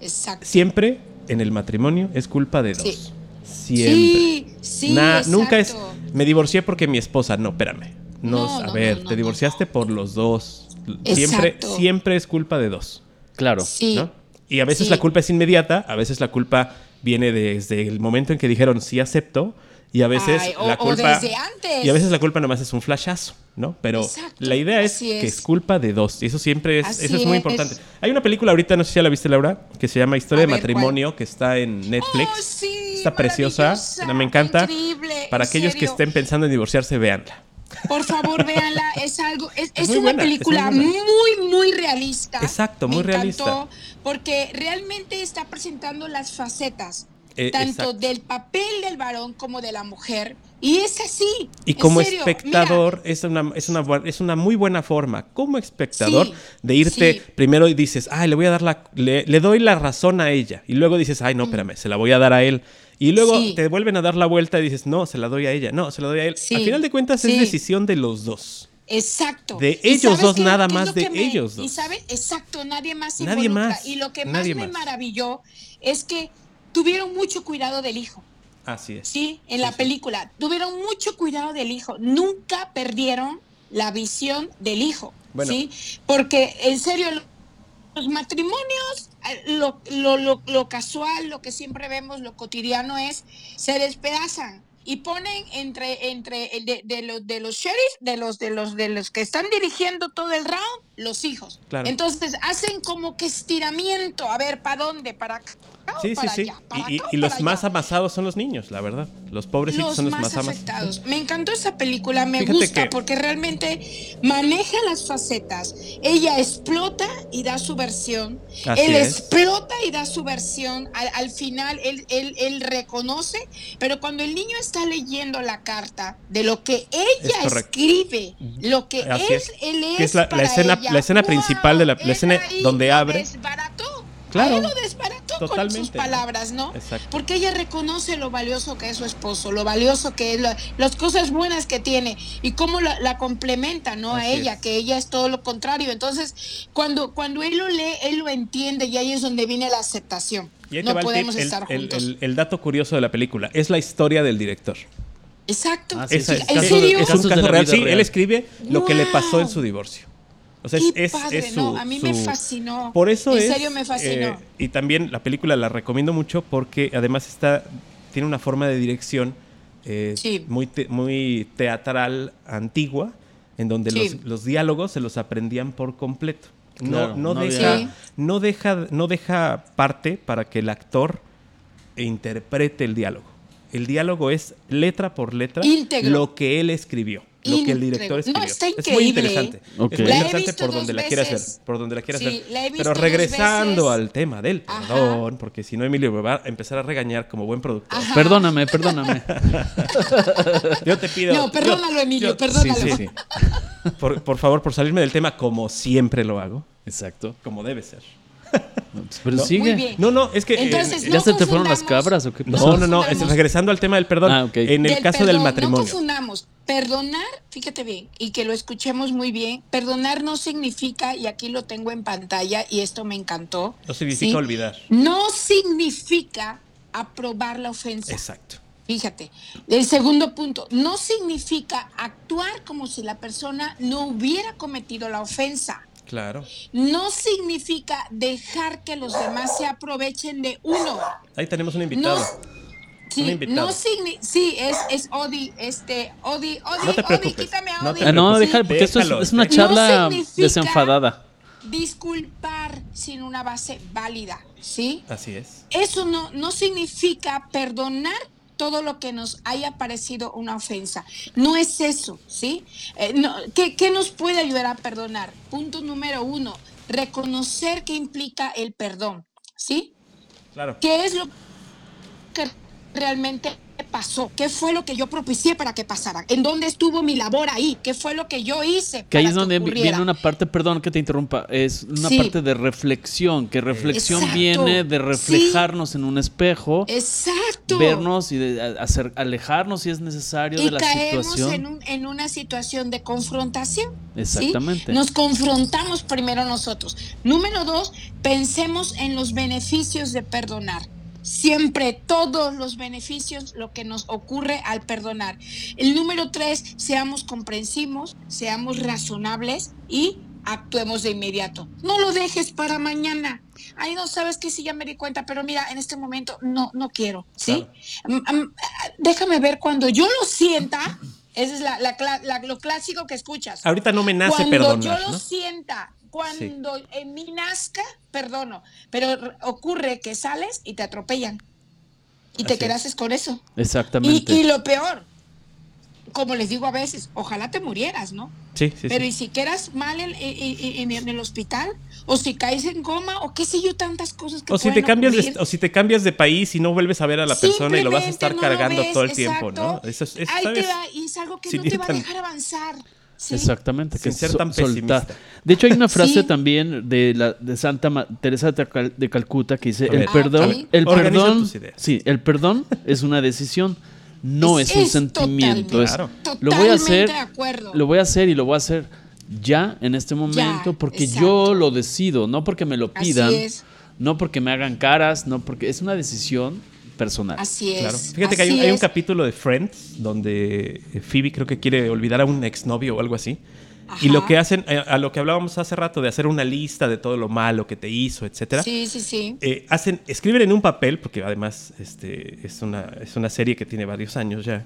Exacto. Siempre en el matrimonio es culpa de dos. Sí. Siempre. Sí, sí. Nunca es me divorcié porque mi esposa, no, espérame. No, No, a no, ver, no, no, te no, divorciaste por los dos. Siempre, Exacto. siempre es culpa de dos. Claro. Sí. ¿no? Y a veces Sí. la culpa es inmediata, a veces la culpa viene desde el momento en que dijeron sí acepto, y a veces Ay, o- la o culpa. desde antes. Y a veces la culpa nomás es un flashazo, ¿no? Pero Exacto, la idea es que es. culpa de dos. Y eso siempre es, Así eso es muy es. importante. Hay una película ahorita, no sé si ya la viste, Laura, que se llama Historia A de ver, Matrimonio, que está en Netflix. Oh, sí, está preciosa, me encanta. increíble, Para aquellos que estén pensando en divorciarse, véanla. Por favor, véanla. Es algo, es, es una buena, es muy película muy, muy realista. Exacto, muy realista. Porque realmente está presentando las facetas, Eh, tanto exacto. del papel del varón como de la mujer. Y es así. Y como serio, espectador, es, una, es, una, es una muy buena forma, como espectador, Sí, de irte sí. primero y dices, ay, le voy a dar la, le, le doy la razón a ella. Y luego dices, ay, no, espérame, se la voy a dar a él. Y luego Mm. Sí. te vuelven a dar la vuelta y dices, no, se la doy a ella, no, se la doy a él. Al final de cuentas es decisión de los dos. Exacto. De ¿Y ellos dos, nada más de me- ellos dos. Y exacto, nadie más se Nadie involucra. más, Y lo que más me más. maravilló es que tuvieron mucho cuidado del hijo. Así es. Sí, en la sí. película. Tuvieron mucho cuidado del hijo. Nunca perdieron la visión del hijo. Bueno. ¿sí? Porque, en serio, lo- los matrimonios, eh, lo, lo, lo, lo casual, lo que siempre vemos, lo cotidiano es, se despedazan y ponen entre, entre el de, de los, de los sheriffs, de los, de, los, de los que están dirigiendo todo el round, los hijos. Claro. Entonces hacen como que estiramiento, a ver, ¿para dónde? ¿Para acá? Sí, sí, para sí. allá? ¿Para Y, acá los más amasados son los niños, la verdad. Los pobrecitos los son los más, más. Me encantó esa película, me Fíjate gusta que- porque realmente maneja las facetas. Ella explota y da su versión. Así él es. explota y da su versión. Al, al final él, él, él reconoce, pero cuando el niño está leyendo la carta de lo que ella escribe, lo que Así él, es. él es, Que es la- la para escena- ella, la escena principal de la- escena donde lo abre. Desbarató. Claro. Lo desbarató con sus Totalmente. palabras, ¿no? Exacto. Porque ella reconoce lo valioso que es su esposo, lo valioso que es, la- las cosas buenas que tiene y cómo la, la complementa, ¿no? Así a ella, es. que ella es todo lo contrario. Entonces, cuando, cuando él lo lee, él lo entiende y ahí es donde viene la aceptación. Y ahí te No podemos el, estar el- juntos. el- el dato curioso de la película. Es la historia del director. Exacto. Ah, sí, Esa sí, es, ¿En caso- serio? es un caso real. Sí, él escribe lo que le pasó en su divorcio. O sea, es, Qué es- padre, es su, no, a mí me fascinó. Por eso En es. serio me fascinó. eh, y también la película la recomiendo mucho porque además está tiene una forma de dirección eh, Sí. muy, te- muy teatral antigua, en donde Sí. los, los diálogos se los aprendían por completo. No, Claro, no, no deja, Sí. no, deja, no deja parte para que el actor interprete el diálogo. El diálogo es letra por letra Íntegro. lo que él escribió, lo que el director No, escribió. está Es muy increíble, interesante. Ok. Es muy La he interesante visto por donde la quieras ver, por donde la quieras Sí, ver. la he visto Pero regresando al tema del Ajá. perdón, porque si no Emilio me va a empezar a regañar como buen productor. Ajá. Perdóname, perdóname. Yo te pido No, perdónalo, Emilio, yo- perdónalo. sí, sí, sí. Por, por favor, por salirme del tema como siempre lo hago, Exacto. como debe ser. Pero No. sigue. Muy bien. No, no, es que eh, Entonces, ¿Ya no se te fueron las cabras o qué no, pasó? no, no, es- confundamos. regresando al tema del perdón, Ah, en el Del caso del matrimonio. No confundamos. Perdonar, fíjate bien, y que lo escuchemos muy bien. Perdonar no significa, y aquí lo tengo en pantalla, y esto me encantó. No significa ¿sí? olvidar. No significa aprobar la ofensa. Exacto. Fíjate. El segundo punto, no significa actuar como si la persona no hubiera cometido la ofensa. Claro. No significa dejar que los demás se aprovechen de uno. Ahí tenemos un invitado. No, Sí, Un invitado. no signi- sí, es, es Odi, este, Odi, Odi, No te Odi, quítame a no Odi. te Ah, no, déjalo, porque esto es, Déjalo, es una charla No desenfadada. Disculpar sin una base válida, ¿sí? Así es. Eso no, no significa perdonar todo lo que nos haya parecido una ofensa. No es eso, ¿sí? Eh, no, ¿qué, qué nos puede ayudar a perdonar? Punto número uno, reconocer qué implica el perdón, ¿sí? Claro. ¿Qué es lo que realmente pasó? ¿Qué fue lo que yo propicié para que pasara? ¿En dónde estuvo mi labor ahí? ¿Qué fue lo que yo hice? Que ahí es donde ocurriera? viene una parte, perdón que te interrumpa, es una Sí. parte de reflexión, que reflexión Exacto. viene de reflejarnos en un espejo, Exacto. vernos y de hacer, alejarnos si es necesario y de la caemos situación. en, un- en una situación de confrontación. ¿sí? Exactamente. Nos confrontamos primero nosotros. Número dos, pensemos en los beneficios de perdonar. Siempre todos los beneficios, lo que nos ocurre al perdonar. El número tres, seamos comprensivos, seamos razonables y actuemos de inmediato. No lo dejes para mañana. Ay, no sabes que sí, ya me di cuenta, pero mira, en este momento no, no quiero, ¿sí? Mm, mm, ah, déjame ver cuando yo lo sienta. Ese es la- la la- lo clásico que escuchas. Ahorita no me nace cuando perdonar, yo lo ¿no? sienta, cuando en mí nazca, perdono. Pero ocurre que sales y te atropellan. Y te Así quedas con eso. Exactamente. y lo peor, como les digo a veces, ojalá te murieras, ¿no? Sí, sí, Pero sí. y si quedas mal en, en- en- en el hospital, o si caes en coma, o qué sé yo, tantas cosas que O si, te cambias de, o si te cambias de país y no vuelves a ver a la persona y lo vas a estar no cargando ves, todo el tiempo, ¿no? Eso es, eso, Ahí ¿sabes? te va, y es algo que Sin no te va a dejar avanzar. ¿Sí? Exactamente, que Sin ser so- tan soltar. pesimista. De hecho, hay una frase Sí. también de la de Santa Ma- Teresa de Cal- de Calcuta que dice el perdón, Ah, el Organiza perdón, tus ideas. sí, el perdón es una decisión, no es, un sentimiento. es- Claro. lo voy a hacer, lo voy a hacer y lo voy a hacer ya en este momento porque yo lo decido, no porque me lo pidan, no porque me hagan caras, no porque es una decisión personal. Así es. Claro. Fíjate que hay un, hay un capítulo de Friends donde eh, Phoebe creo que quiere olvidar a un exnovio o algo así. Y Ajá. lo que hacen, eh, a lo que hablábamos hace rato de hacer una lista de todo lo malo que te hizo, etcétera. Sí, sí, sí. eh, hacen, escriben en un papel, porque además este, es, una, es una serie que tiene varios años ya.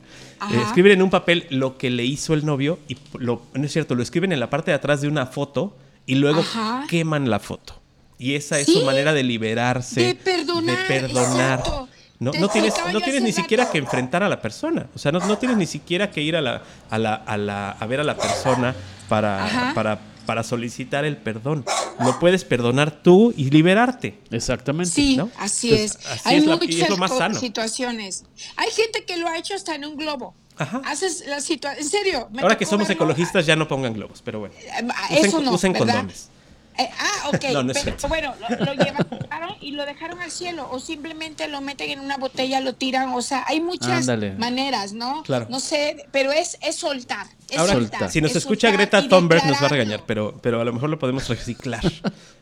Eh, escriben en un papel lo que le hizo el novio y lo, no es cierto, lo escriben en la parte de atrás de una foto y luego Ajá. queman la foto. Y esa es Sí. su manera de liberarse. De perdonar, de perdonar. exacto. No, no tienes, no tienes ni siquiera que enfrentar a la persona. O sea, no, no tienes ni siquiera que ir a la, a la, a la, a ver a la persona para, para, para solicitar el perdón. Lo puedes perdonar tú y liberarte. Exactamente. Sí, ¿no? así Entonces, es. así Hay es muchas es lo más co- sano. situaciones. Hay gente que lo ha hecho hasta en un globo. Ajá. Haces la situación. En serio. me Ahora que somos verlo. ecologistas ya no pongan globos, pero bueno. Eh, Usen, Eso no. usen ¿verdad? condones. Eh, ah, ok. No, no es pero bueno, lo, lo llevaron y lo dejaron al cielo o simplemente lo meten en una botella, lo tiran. O sea, hay muchas Ándale. maneras, ¿no? Claro. No sé, pero es, es soltar. Es Ahora, si nos es escucha Greta Thunberg nos va a regañar, pero, pero a lo mejor lo podemos reciclar.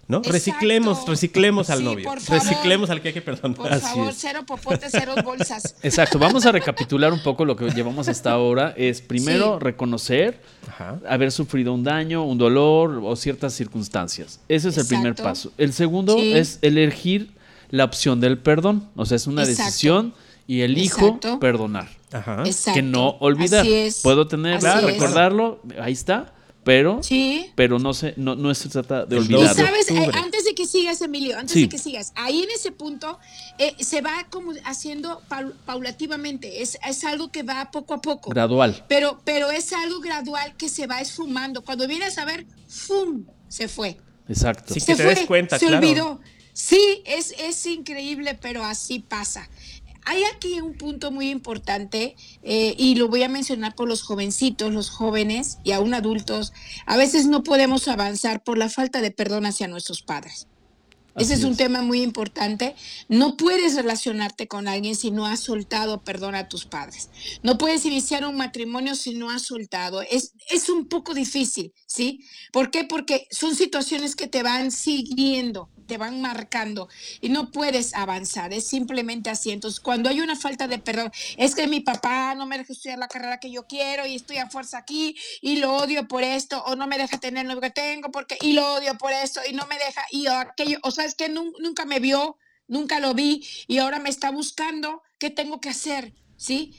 ¿No? Exacto. Reciclemos, reciclemos al Sí, novio. por favor. Reciclemos al que hay que perdonar. Por Así favor, es. cero popotes, cero bolsas. Exacto, vamos a recapitular un poco lo que llevamos hasta ahora. Es primero Sí. reconocer Ajá. haber sufrido un daño, un dolor o ciertas circunstancias. Ese es el primer paso. El segundo Sí. es elegir la opción del perdón. O sea, es una Exacto. decisión y elijo Exacto. perdonar. Ajá. Exacto. Que no olvidar. Así es. Puedo tener, Así es. recordarlo, ahí está, pero, Sí. pero no se, no, no se trata de El Y olvidarlo. sabes, Eh, antes de que sigas, Emilio, antes Sí. de que sigas, ahí en ese punto eh, se va como haciendo paul- paulativamente, es, es algo que va poco a poco. Gradual. Pero, pero es algo gradual que se va esfumando. Cuando vienes a ver, ¡fum! Se fue. Exacto. Sí, se que te fue, des cuenta, se claro. olvidó. Sí, es, es increíble, pero así pasa. Hay aquí un punto muy importante eh, y lo voy a mencionar por los jovencitos, los jóvenes y aún adultos. A veces no podemos avanzar por la falta de perdón hacia nuestros padres. Ese Así es un es. tema muy importante. No puedes relacionarte con alguien si no has soltado perdón a tus padres. No puedes iniciar un matrimonio si no has soltado. Es, es un poco difícil, ¿sí? ¿Por qué? Porque son situaciones que te van siguiendo, te van marcando y no puedes avanzar. Es simplemente así. Entonces, cuando hay una falta de perdón, es que mi papá no me deja estudiar la carrera que yo quiero y estoy a fuerza aquí y lo odio por esto o no me deja tener lo que tengo porque y lo odio por esto y no me deja y aquello, o sea, es que nun- nunca me vio, nunca lo vi y ahora me está buscando, ¿qué tengo que hacer? ¿Sí?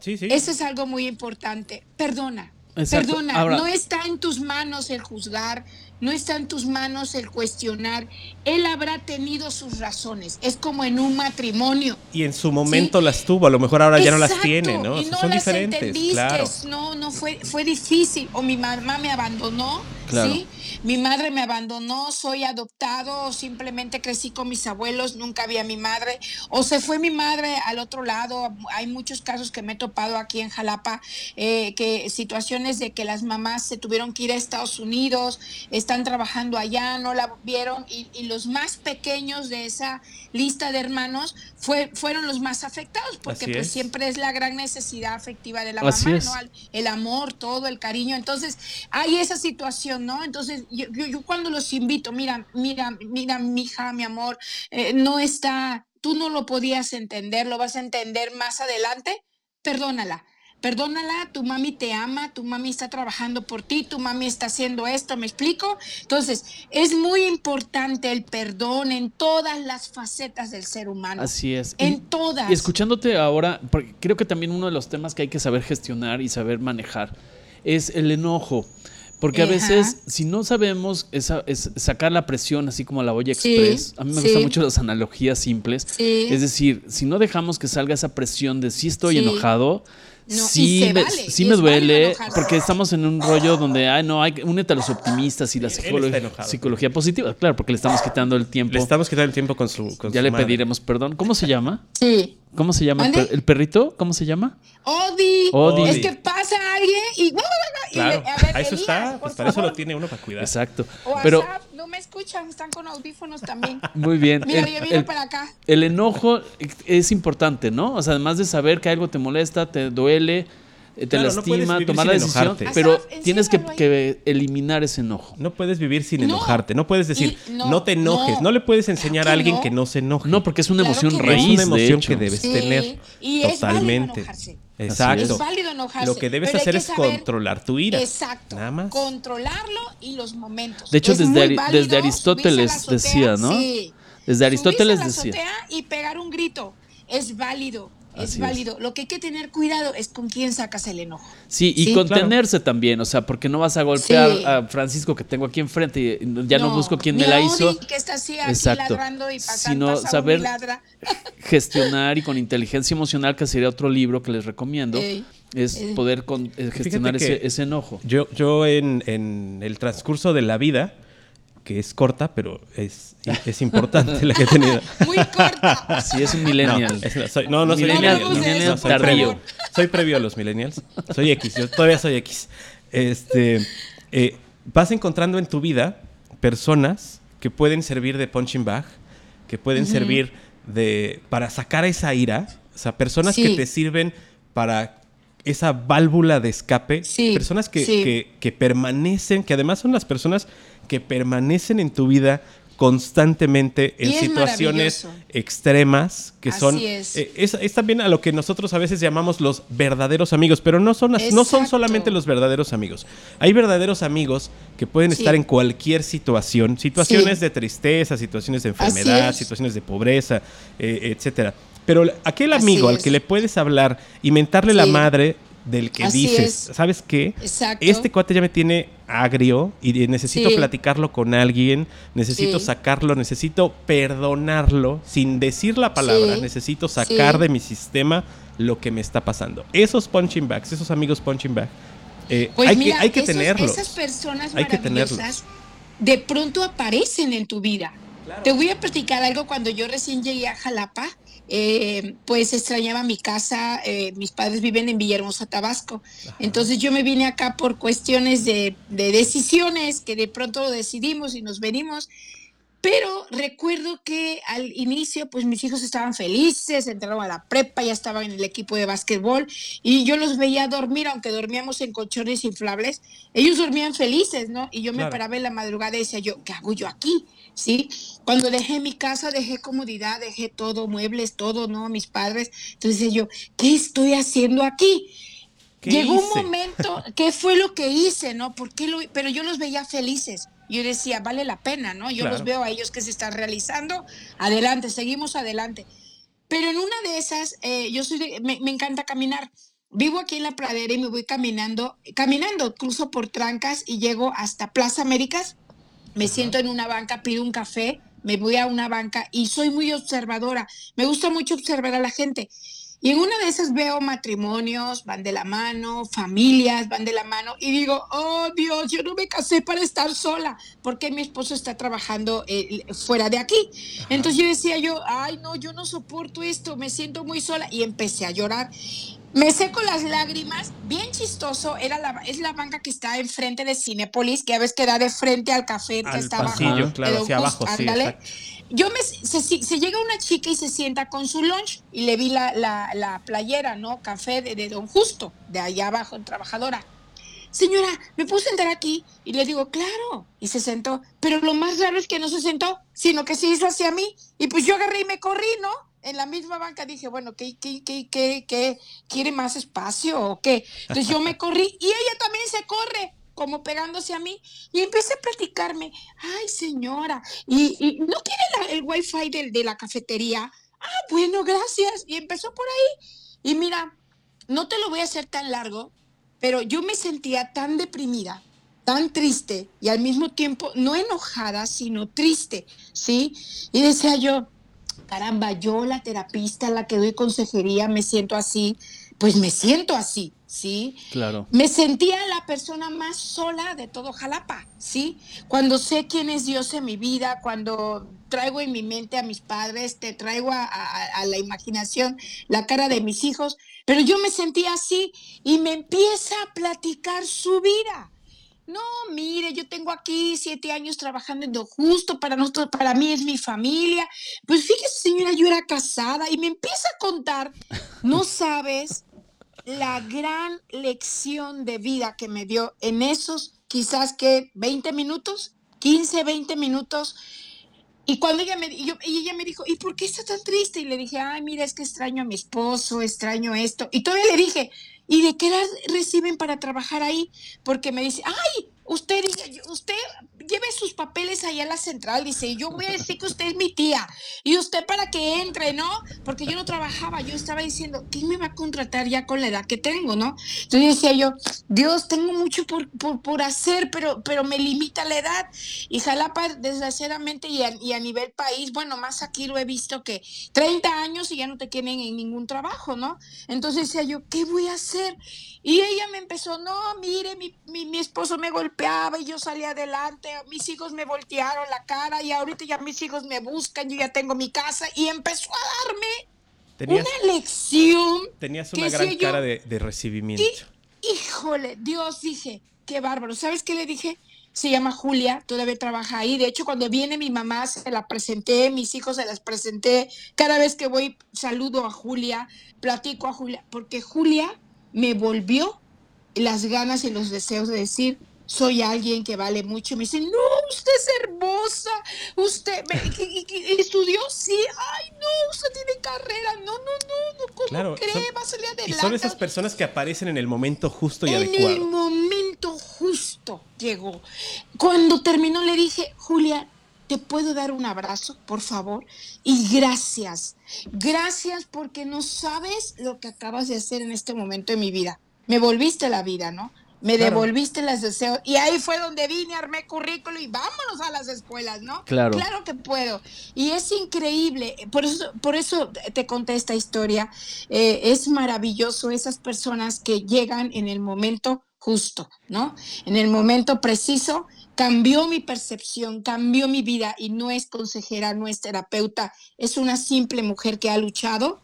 Sí, sí. Eso es algo muy importante. Perdona. Exacto. Perdona, Ahora- no está en tus manos el juzgar, no está en tus manos el cuestionar. Él habrá tenido sus razones. Es como en un matrimonio. Y en su momento las tuvo, a lo mejor ahora ya no las tiene, ¿no? Y son las diferentes, claro. No, no fue, fue difícil. O mi mamá me abandonó, Claro. ¿sí? Mi madre me abandonó, soy adoptado, simplemente crecí con mis abuelos, nunca vi a mi madre. O se fue mi madre al otro lado. Hay muchos casos que me he topado aquí en Jalapa, eh, que situaciones de que las mamás se tuvieron que ir a Estados Unidos, están trabajando allá, no la vieron, y los más pequeños de esa lista de hermanos fue, fueron los más afectados, porque Así pues es. siempre es la gran necesidad afectiva de la Así mamá. ¿no? El amor, todo, el cariño. Entonces, hay esa situación, ¿no? Entonces, yo, yo, yo cuando los invito, mira, mira, mira, mi hija, mi amor, eh, no está, tú no lo podías entender, lo vas a entender más adelante, perdónala. Perdónala, tu mami te ama, tu mami está trabajando por ti, tu mami está haciendo esto, ¿me explico? Entonces, es muy importante el perdón en todas las facetas del ser humano. Así es. En Y- todas. Y escuchándote ahora, porque creo que también uno de los temas que hay que saber gestionar y saber manejar es el enojo. Porque a Ajá. veces, si no sabemos esa- es sacar la presión, así como la olla Sí, express, a mí me sí. gustan mucho las analogías simples. Sí. Es decir, si no dejamos que salga esa presión de si estoy enojado, No, y sí, se me, vale, sí y me duele, porque estamos en un rollo donde, ay, no, hay, que- únete a los optimistas y la Él está psicolo- enojado. psicología positiva. Claro, porque le estamos quitando el tiempo. Le estamos quitando el tiempo con su. Con ya su le madre. pediremos perdón. ¿Cómo se llama? Sí. ¿Cómo se llama el, perrito? ¿Cómo se llama? Odi. Odi. Es que pasa alguien y. y Claro. le- a ver, eso Elías, está. Pues para eso lo tiene uno para cuidar. Exacto. O Pero WhatsApp, me escuchan, están con audífonos también. muy bien. Mira, El- yo vine el- para acá. El enojo es importante, ¿no? O sea, además de saber que algo te molesta, te duele, eh, te Claro, no lastima, vivir tomar la decisión, enojarte. pero Asaf, tienes que, eliminar ese enojo. No puedes vivir sin No. enojarte. No puedes decir, Y no, no, te enojes. No, no. le puedes enseñar Claro a alguien no. que no se enoje. No, porque es una Claro emoción no. raíz, es una emoción de hecho. que debes Sí, tener. y es válido totalmente. enojarse. Exacto. Es válido enojarse. Lo que debes pero hacer que es controlar tu ira. Exacto. Nada más. Controlarlo y los momentos. De hecho, Es desde Ari- Aristóteles decía, ¿no? sí. Desde Aristóteles Subirse a la decía. azotea y pegar un grito. Es válido. Es válido. Lo que hay que tener cuidado es con quién sacas el enojo. Sí, y contenerse también, o sea, porque no vas a golpear a Francisco que tengo aquí enfrente y ya no, busco quién me la hizo. que está así Exacto. y Sino saber gestionar y con inteligencia emocional, que sería otro libro que les recomiendo. es poder eh, gestionar ese, ese, enojo. Yo, yo en, en el transcurso de la vida, que es corta, pero es, es importante la que he tenido. Muy corta. Sí, es un millennial. No, soy, no, no soy millennial. millennial soy, previo, soy previo a los millennials. Soy X, yo todavía soy X. Este, eh, vas encontrando en tu vida personas que pueden servir de punching bag, que pueden servir de para sacar esa ira, o sea, personas que te sirven para esa válvula de escape, personas que, que, permanecen, que además son las personas que permanecen en tu vida constantemente en situaciones extremas que son es. Eh, es. también a lo que nosotros a veces llamamos los verdaderos amigos pero no son no son solamente los verdaderos amigos. Hay verdaderos amigos que pueden estar en cualquier situación situaciones de tristeza situaciones de enfermedad situaciones de pobreza eh, etcétera pero aquel amigo al que le puedes hablar y mentarle la madre del que dices, ¿sabes qué? Este cuate ya me tiene agrio y necesito platicarlo con alguien, necesito sacarlo, necesito perdonarlo sin decir la palabra, necesito sacar de mi sistema lo que me está pasando. Esos punching bags, esos amigos punching bags, eh, pues hay, que, hay que tenerlos. Esas personas hay que tenerlos. de pronto aparecen en tu vida. Te voy a platicar algo cuando yo recién llegué a Jalapa eh, pues extrañaba mi casa, eh, mis padres viven en Villahermosa, Tabasco, entonces yo me vine acá por cuestiones de, decisiones que de pronto decidimos y nos venimos, pero recuerdo que al inicio, pues mis hijos estaban felices, entraron a la prepa, ya estaban en el equipo de básquetbol y yo los veía dormir, aunque dormíamos en colchones inflables, ellos dormían felices, ¿no? Y yo me paraba en la madrugada y decía yo, ¿qué hago yo aquí? ¿sí? Cuando dejé mi casa, dejé comodidad, dejé todo, muebles, todo, ¿no? Mis padres. Entonces yo, ¿qué estoy haciendo aquí? Llegó un momento, ¿qué fue lo que hice, no? ¿Por lo, pero yo los veía felices. Yo decía, vale la pena, ¿no? Yo los veo a ellos que se están realizando. Adelante, seguimos adelante. Pero en una de esas, eh, yo soy me, me encanta caminar. Vivo aquí en la pradera y me voy caminando, caminando, cruzo por trancas y llego hasta Plaza Américas me siento en una banca, pido un café, me voy a una banca y soy muy observadora. Me gusta mucho observar a la gente. Y en una de esas veo matrimonios, van de la mano, familias van de la mano y digo, oh Dios, yo no me casé para estar sola, porque mi esposo está trabajando eh, fuera de aquí. Entonces yo decía yo, ay no, yo no soporto esto, me siento muy sola y empecé a llorar. Me seco las lágrimas, bien chistoso, era la, es la banca que está enfrente de Cinepolis, que a veces queda de frente al café que está abajo. Claro, hacia abajo, sí, Yo me, se, llega una chica y se sienta con su lunch y le vi la, la, playera, ¿no? Café de, de, Don Justo, de allá abajo, trabajadora. Señora, ¿me puedo sentar aquí? Y le digo, claro. Y se sentó. Pero lo más raro es que no se sentó, sino que se hizo hacia mí. Y pues yo agarré y me corrí, ¿no? en la misma banca dije, bueno, ¿qué, qué, qué, qué, quiere más espacio o qué? Entonces yo me corrí y ella también se corre como pegándose a mí y empieza a platicarme, ay señora, y, no quiere el wifi de, de la cafetería. Ah, bueno, gracias. Y empezó por ahí. Y mira, no te lo voy a hacer tan largo, pero yo me sentía tan deprimida, tan triste y al mismo tiempo no enojada, sino triste, ¿sí? Y decía yo, caramba, yo la terapista, la que doy consejería, me siento así, pues me siento así, ¿sí? Claro. Me sentía la persona más sola de todo Jalapa, ¿sí? Cuando sé quién es Dios en mi vida, cuando traigo en mi mente a mis padres, te traigo a, a la imaginación la cara de mis hijos, pero yo me sentía así y me empieza a platicar su vida. No, mire, yo tengo aquí siete años trabajando en lo justo, para nosotros, para mí es mi familia. Pues fíjese, señora, yo era casada y me empieza a contar, no sabes la gran lección de vida que me dio en esos quizás que 20 minutos, 15, 20 minutos. Y cuando ella me, y ella me dijo, ¿y por qué está tan triste? Y le dije, ay, mira, es que extraño a mi esposo, extraño esto. Y todavía le dije, ¿Y de qué las reciben para trabajar ahí? Porque me dice, ay, usted, usted lleve sus papeles ahí a la central, dice, yo voy a decir que usted es mi tía, y usted para que entre, ¿no? Porque yo no trabajaba, yo estaba diciendo, ¿quién me va a contratar ya con la edad que tengo, ¿no? Entonces decía yo, Dios, tengo mucho por, por, hacer, pero, pero me limita la edad. Y Jalapa, desgraciadamente, y a, nivel país, bueno, más aquí lo he visto que 30 años y ya no te quieren en ningún trabajo, ¿no? Entonces decía yo, ¿qué voy a hacer? Y ella me empezó, no, mire, mi, mi, mi esposo me golpeaba y yo salí adelante, mis hijos me voltearon la cara y ahorita ya mis hijos me buscan, yo ya tengo mi casa y empezó a darme una lección. Tenías una gran cara de, recibimiento. híjole, Dios, dije, qué bárbaro. ¿Sabes qué le dije? Se llama Julia, todavía trabaja ahí. De hecho, cuando viene mi mamá, se la presenté, mis hijos se las presenté. Cada vez que voy, saludo a Julia, platico a Julia, porque Julia me volvió las ganas y los deseos de decir, soy alguien que vale mucho. Me dice, no, usted es hermosa, usted estudió, sí, ay, no, usted tiene carrera, no, no, no, no ¿cómo claro, cree? Va a salir adelante. Y son esas personas que aparecen en el momento justo y adecuado. En el momento justo llegó. Cuando terminó le dije, Julia, ¿te puedo dar un abrazo, por favor? Y gracias, gracias porque no sabes lo que acabas de hacer en este momento de mi vida. Me volviste la vida, ¿no? Me devolviste las deseos. Y ahí fue donde vine, armé currículo y vámonos a las escuelas, ¿no? Claro. Claro que puedo. Y es increíble. Por eso, por eso te conté esta historia. Eh, es maravilloso esas personas que llegan en el momento justo, ¿no? En el momento preciso. Cambió mi percepción, cambió mi vida y no es consejera, no es terapeuta, es una simple mujer que ha luchado,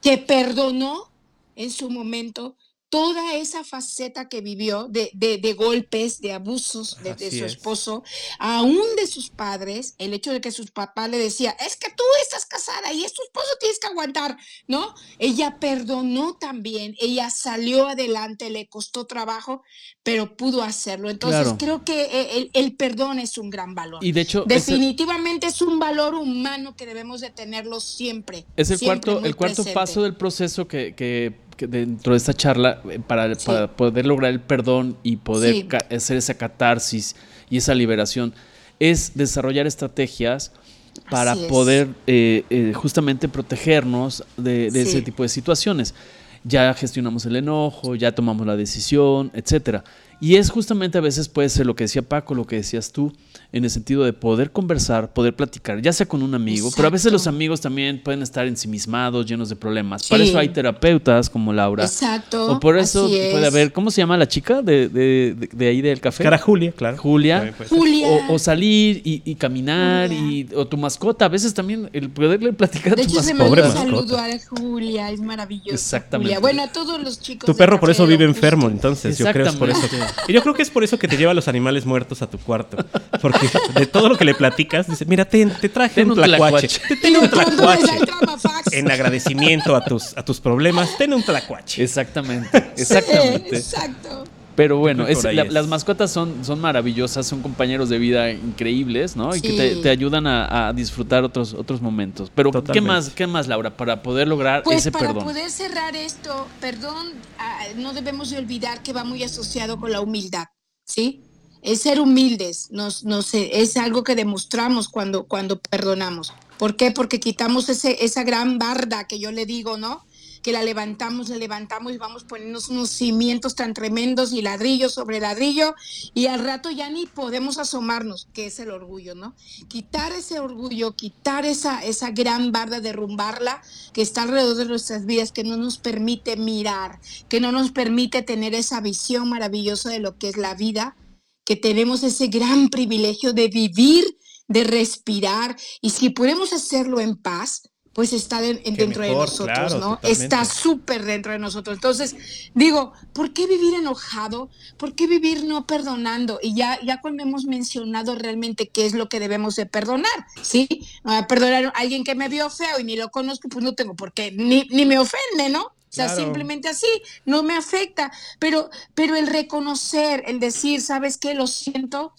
que perdonó en su momento, toda esa faceta que vivió de, de, golpes, de abusos de, su esposo, aún de sus padres, el hecho de que sus papás le decía, es que tú estás casada y es tu esposo, tienes que aguantar, ¿no? Ella perdonó también, ella salió adelante, le costó trabajo, pero pudo hacerlo. Entonces creo que eh, el, perdón es un gran valor. Y de hecho, definitivamente es un valor humano que debemos de tenerlo siempre. Es el cuarto, el cuarto paso del proceso que, que dentro de esta charla, eh, para, poder lograr el perdón y poder hacer esa catarsis y esa liberación, es desarrollar estrategias para poder eh, eh, justamente protegernos de, ese tipo de situaciones. Ya gestionamos el enojo, ya tomamos la decisión, etcétera. Y es justamente a veces puede ser lo que decía Paco, lo que decías tú, en el sentido de poder conversar, poder platicar, ya sea con un amigo, pero a veces los amigos también pueden estar ensimismados, llenos de problemas. Para eso hay terapeutas como Laura. Exacto. O por eso puede haber, ¿cómo se llama la chica de, de, de, ahí del café? Cara Julia, claro. Julia. Julia. O, salir y, caminar, y, o tu mascota. A veces también el poderle platicar a tu hecho, mascota. Se saludar a Julia, es maravilloso. Exactamente. Bueno, a todos los chicos. Tu perro por eso vive enfermo, entonces yo creo que es por eso. Y yo creo que es por eso que te lleva los animales muertos a tu cuarto. Porque de todo lo que le platicas, dice, mira, te, traje un tlacuache. Te un tlacuache. En agradecimiento a tus, a tus problemas, ten un tlacuache. Exactamente, exactamente. exacto. Pero bueno, las mascotas son, son maravillosas, son compañeros de vida increíbles, ¿no? Y que te, ayudan a, disfrutar otros, otros momentos. Pero, ¿qué más, ¿qué más, Laura, para poder lograr pues ese para perdón? Para poder cerrar esto, perdón, ah, no debemos de olvidar que va muy asociado con la humildad, ¿sí? es ser humildes, nos, es algo que demostramos cuando, cuando perdonamos. ¿Por qué? Porque quitamos ese, esa gran barda que yo le digo, ¿no? Que la levantamos, la levantamos y vamos poniendo unos cimientos tan tremendos y ladrillo sobre ladrillo y al rato ya ni podemos asomarnos, que es el orgullo, ¿no? Quitar ese orgullo, quitar esa, esa gran barda, derrumbarla que está alrededor de nuestras vidas, que no nos permite mirar, que no nos permite tener esa visión maravillosa de lo que es la vida que tenemos ese gran privilegio de vivir, de respirar, y si podemos hacerlo en paz, pues está dentro de nosotros, ¿no? Está súper dentro de nosotros. Entonces, digo, ¿por qué vivir enojado? ¿Por qué vivir no perdonando? Y ya, ya cuando hemos mencionado realmente qué es lo que debemos de perdonar, ¿sí? perdonar a alguien que me vio feo y ni lo conozco, pues no tengo por qué, ni, ni me ofende, ¿no? O sea, simplemente así, no me afecta. Pero, pero el reconocer, el decir, ¿sabes qué? Lo siento,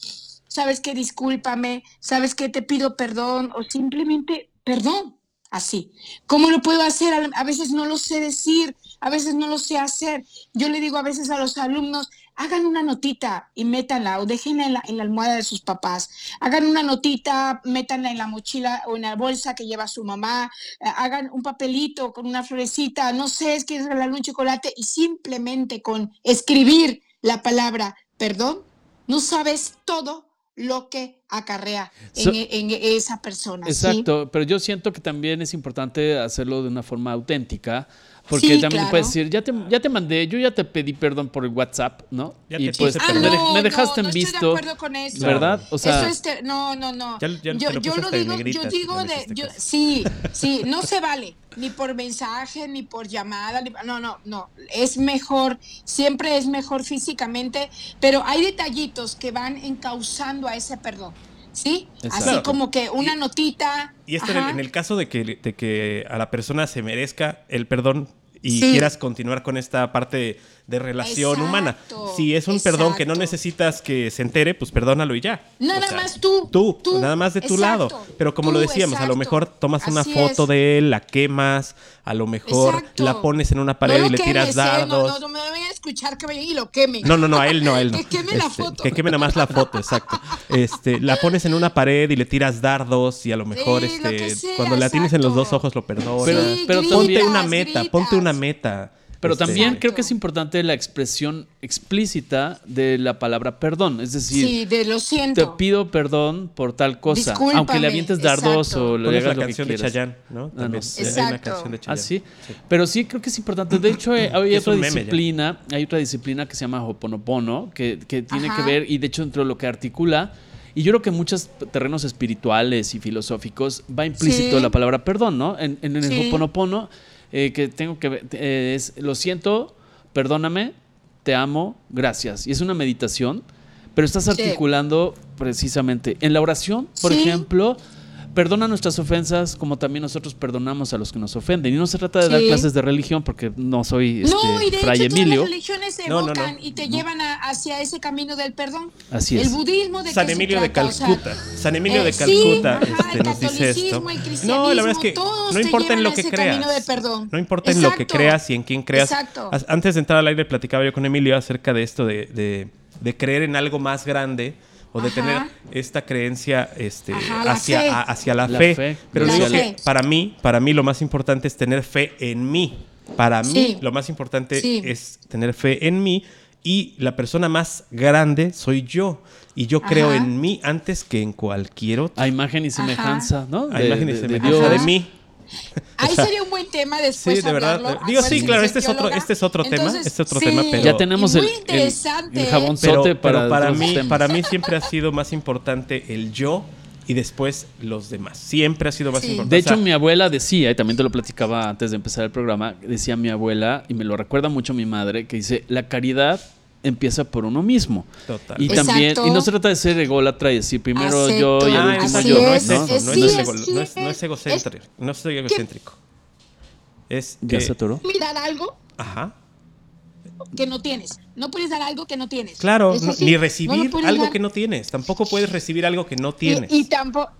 ¿sabes qué? Discúlpame, ¿sabes qué? Te pido perdón o simplemente perdón, así. ¿Cómo lo puedo hacer? A veces no lo sé decir, a veces no lo sé hacer. Yo le digo a veces a los alumnos, hagan una notita y métanla o déjenla en la, almohada de sus papás. Hagan una notita, métanla en la mochila o en la bolsa que lleva su mamá. eh, Hagan un papelito con una florecita, no sé, es que regalar un chocolate y simplemente con escribir la palabra perdón, no sabes todo lo que acarrea en, So- en esa persona. ¿sí? Exacto, pero yo siento que también es importante hacerlo de una forma auténtica, porque Sí, también claro. puedes decir, ya te, ya te mandé, yo ya te pedí perdón por el WhatsApp, ¿no? Ya y te pues Ah, me, no, dejaste no, en no visto, Estoy de acuerdo con eso. ¿verdad? O sea, Eso es ter- no, no, no. Ya- ya yo te lo yo lo digo, yo digo de, yo- sí, sí, no se vale, ni por mensaje, ni por llamada, ni- no, no, no, es mejor, siempre es mejor físicamente, pero hay detallitos que van encauzando a ese perdón, ¿sí? Así como que una Y- notita. Y esto en el, ajá. en el caso de que, de que a la persona se merezca el perdón y Sí. quieras continuar con esta parte de relación Exacto, humana. Si es un perdón que no necesitas que se entere, pues perdónalo y ya. Nada O sea, más tú, Tú, tú, nada más de tu lado. Pero como lo decíamos, a lo mejor tomas una foto es. de él, la quemas, a lo mejor Exacto. la pones en una pared No y le tiras quemes, ¿eh? dardos. No, no, no me vayan a escuchar que vayan y lo quemen. No, no, no, a él no, a él no. Que queme la Este, foto. Que queme nada más la foto, exacto. Este, la pones en una pared y le tiras dardos y a lo mejor Sí, este, sea, cuando la tienes en los dos ojos lo perdonas. Pero- Sí, pero gritas, ponte una meta, ponte una meta. Pero Este, también Exacto. creo que es importante la expresión explícita de la palabra perdón. Es decir, Sí, de lo te pido perdón por tal cosa. Discúlpame, Aunque le avientes dardos exacto. o le pones hagas la lo que canción de quieras. Chayanne, ¿no? Ah, También no sé. hay una Exacto. canción de Ah, Chayanne. sí. Pero sí creo que es importante. De hecho, eh, hay otra disciplina, hay otra disciplina que se llama Hoponopono, que, que tiene Ajá. que ver, y de hecho dentro de lo que articula, y yo creo que en muchos terrenos espirituales y filosóficos va implícito Sí. la palabra perdón, ¿no? En, en el Sí. Hoponopono, eh, que tengo que ver, eh, es lo siento, perdóname, te amo, gracias. Y es una meditación, pero estás Sí. articulando precisamente en la oración, por Sí. ejemplo, perdona nuestras ofensas como también nosotros perdonamos a los que nos ofenden. Y no se trata de dar Sí. clases de religión porque no soy este, no, y de Fray hecho todas Emilio. las religiones se No, no, evocan no. y te llevan a- hacia ese camino del perdón. Así El es. budismo de San Emilio de trata? O sea, Calcuta. San Emilio eh, de sí, Calcuta ajá, este, el nos dice esto. catolicismo, el No, la verdad es que cristianismo, todos no importa en lo que creas. camino de perdón. No importa en lo que creas y en quién creas. Exacto. Antes de entrar al aire platicaba yo con Emilio acerca de esto de, de- de creer en algo más grande o de Ajá. tener esta creencia este, Ajá, la hacia, fe. a- hacia la, La fe. fe. Pero La digo fe. que para mí, para mí lo más importante es tener fe en mí. Para mí lo más importante Sí. es tener fe en mí y la persona más grande soy yo. Y yo creo Ajá. en mí antes que en cualquier otro. A imagen y semejanza, ¿no? A De- imagen y de- de semejanza Dios. de mí. Ahí sería un buen tema después Sí, de verdad. hablarlo. Digo, sí, claro, este es otro- este es otro tema, este es otro sí, tema, pero- Ya tenemos el, muy el, interesante, el para, pero para mí, temas. para mí siempre ha sido más importante el yo y después los demás. Siempre ha sido más Sí. importante. De O sea, hecho, mi abuela decía, y también te lo platicaba antes de empezar el programa, decía mi abuela, y me lo recuerda mucho mi madre, que dice, la caridad empieza por uno mismo. Total. Y también, y no se trata de ser ególatra y decir primero Acepto. yo y al Ah, último yo. no es egocéntrico. No soy egocéntrico. Es ¿Ya que- se atoró? Mirar algo Ajá. que no tienes. No puedes dar algo que no tienes. Claro, no- ni recibir algo dar. que no tienes. Tampoco puedes recibir algo que no tienes. Y, y tampoco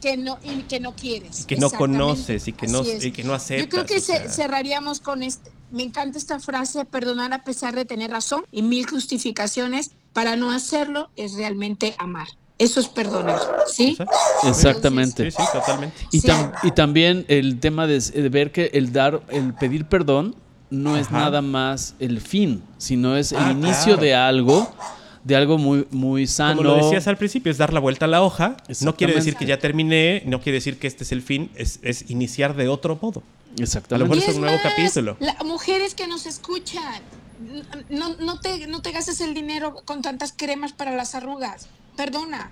que no y que no quieres. Que no conoces y que no- Así y que no Yo creo aceptas, que o sea. cerraríamos con este. Me encanta esta frase, perdonar a pesar de tener razón y mil justificaciones para no hacerlo es realmente amar. Eso es perdonar, ¿sí? Exactamente. Sí, sí, totalmente. Y, Sí. tam- y también el tema de, de ver que el dar, el pedir perdón no es nada más el fin, sino es el Ah, inicio claro. de algo, de algo muy, muy sano. Como lo decías al principio, es dar la vuelta a la hoja. No quiere decir que ya terminé, no quiere decir que este es el fin, es, es iniciar de otro modo. Exactamente. mejor Y es un nuevo capítulo. la- mujeres que nos escuchan, no, no, te, no te gastes el dinero con tantas cremas para las arrugas. Perdona.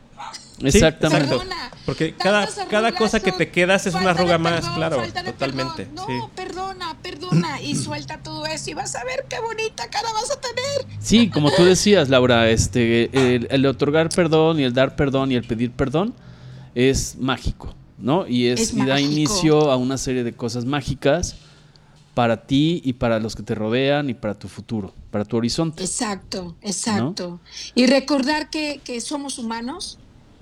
Exactamente. Perdona. Porque cada, cada cosa que te quedas es una arruga más, claro, totalmente. perdón. sí. No, perdona, perdona. Y suelta todo eso y vas a ver qué bonita cara vas a tener. Sí, como tú decías, Laura, este, el, el otorgar perdón y el dar perdón y el pedir perdón es mágico, ¿no? Y, es, Es y da inicio a una serie de cosas mágicas para ti y para los que te rodean y para tu futuro, para tu horizonte. Exacto, exacto. Y recordar que, que somos humanos,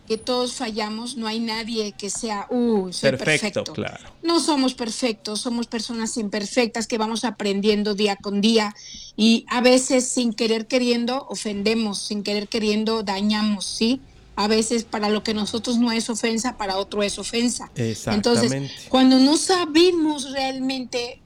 que todos fallamos, no hay nadie que sea, uh, soy perfecto, perfecto. claro. No somos perfectos, somos personas imperfectas que vamos aprendiendo día con día y a veces sin querer queriendo ofendemos, sin querer queriendo dañamos, ¿sí? A veces para lo que nosotros no es ofensa, para otro es ofensa. Entonces, cuando no sabemos realmente,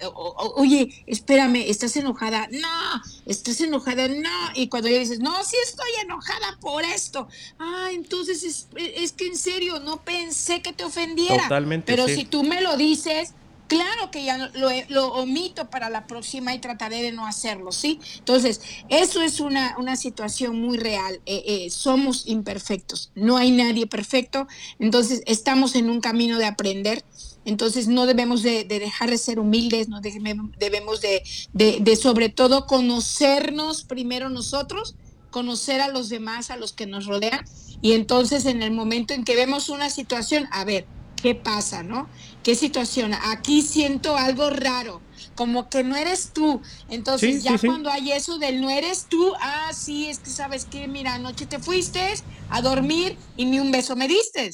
oye, espérame, ¿estás enojada? No, ¿estás enojada? No. Y cuando ya dices, no, sí estoy enojada por esto. Ah, entonces es, es que en serio, no pensé que te ofendiera. Totalmente. Pero si tú me lo dices, Claro que ya lo, lo, omito para la próxima y trataré de no hacerlo, ¿sí? Entonces, eso es una, una situación muy real. Eh, eh, somos imperfectos, no hay nadie perfecto, entonces estamos en un camino de aprender. Entonces no debemos de, dejar de ser humildes, no debemos de, de sobre todo conocernos primero nosotros, conocer a los demás, a los que nos rodean, y entonces en el momento en que vemos una situación, a ver, ¿qué pasa, no? ¿Qué situación? Aquí siento algo raro, como que no eres tú. Entonces, ya cuando hay eso del no eres tú, ah, sí, es que sabes que, mira, anoche te fuiste a dormir y ni un beso me diste.